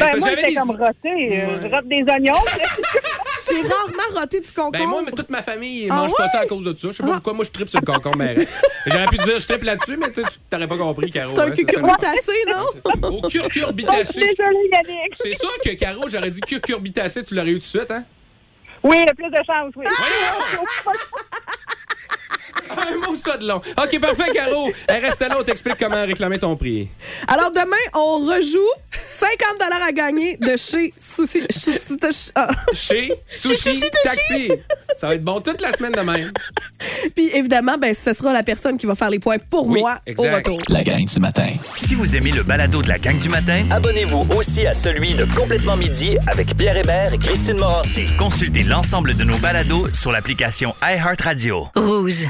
Speaker 8: Ben,
Speaker 3: c'est parce
Speaker 8: moi,
Speaker 3: j'avais des-
Speaker 8: comme roté. euh, Je rote des oignons.
Speaker 2: J'ai rarement roté du concombre.
Speaker 3: Ben moi, mais toute ma famille
Speaker 2: Ah
Speaker 3: mange pas ça à cause de ça. Je sais pas
Speaker 2: Ah.
Speaker 3: pourquoi moi je tripe sur le concombre. mais J'aurais pu te dire je tripe là-dessus, mais tu t'aurais pas compris, Caro.
Speaker 2: c'est un
Speaker 3: hein,
Speaker 2: cucurbitacé, non?
Speaker 3: C'est ça. Au
Speaker 8: Oh, désolé, Yannick.
Speaker 3: C'est sûr que Caro, j'aurais dit curcurbitacé, tu l'aurais eu tout de suite, hein?
Speaker 8: Oui, le plus de chance, oui.
Speaker 3: Un mot ça de long. OK, parfait, Caro. Elle reste là, on t'explique comment réclamer ton prix.
Speaker 2: Alors, demain, on rejoue 50 à gagner de chez Sushi. Sushi- ah.
Speaker 3: Chez Sushi
Speaker 2: Sushi
Speaker 3: Taxi. Ça va être bon toute la semaine de même.
Speaker 2: Puis, évidemment, ben, ce sera la personne qui va faire les points pour
Speaker 3: Oui,
Speaker 2: moi
Speaker 3: exact.
Speaker 2: au retour.
Speaker 10: La gang du matin.
Speaker 9: Si vous aimez le balado de la gang du matin,
Speaker 11: Abonnez-vous aussi à celui de Complètement Midi avec Pierre Hébert et Christine Morancy.
Speaker 9: consultez l'ensemble de nos balados sur l'application iHeartRadio.
Speaker 5: Rouge.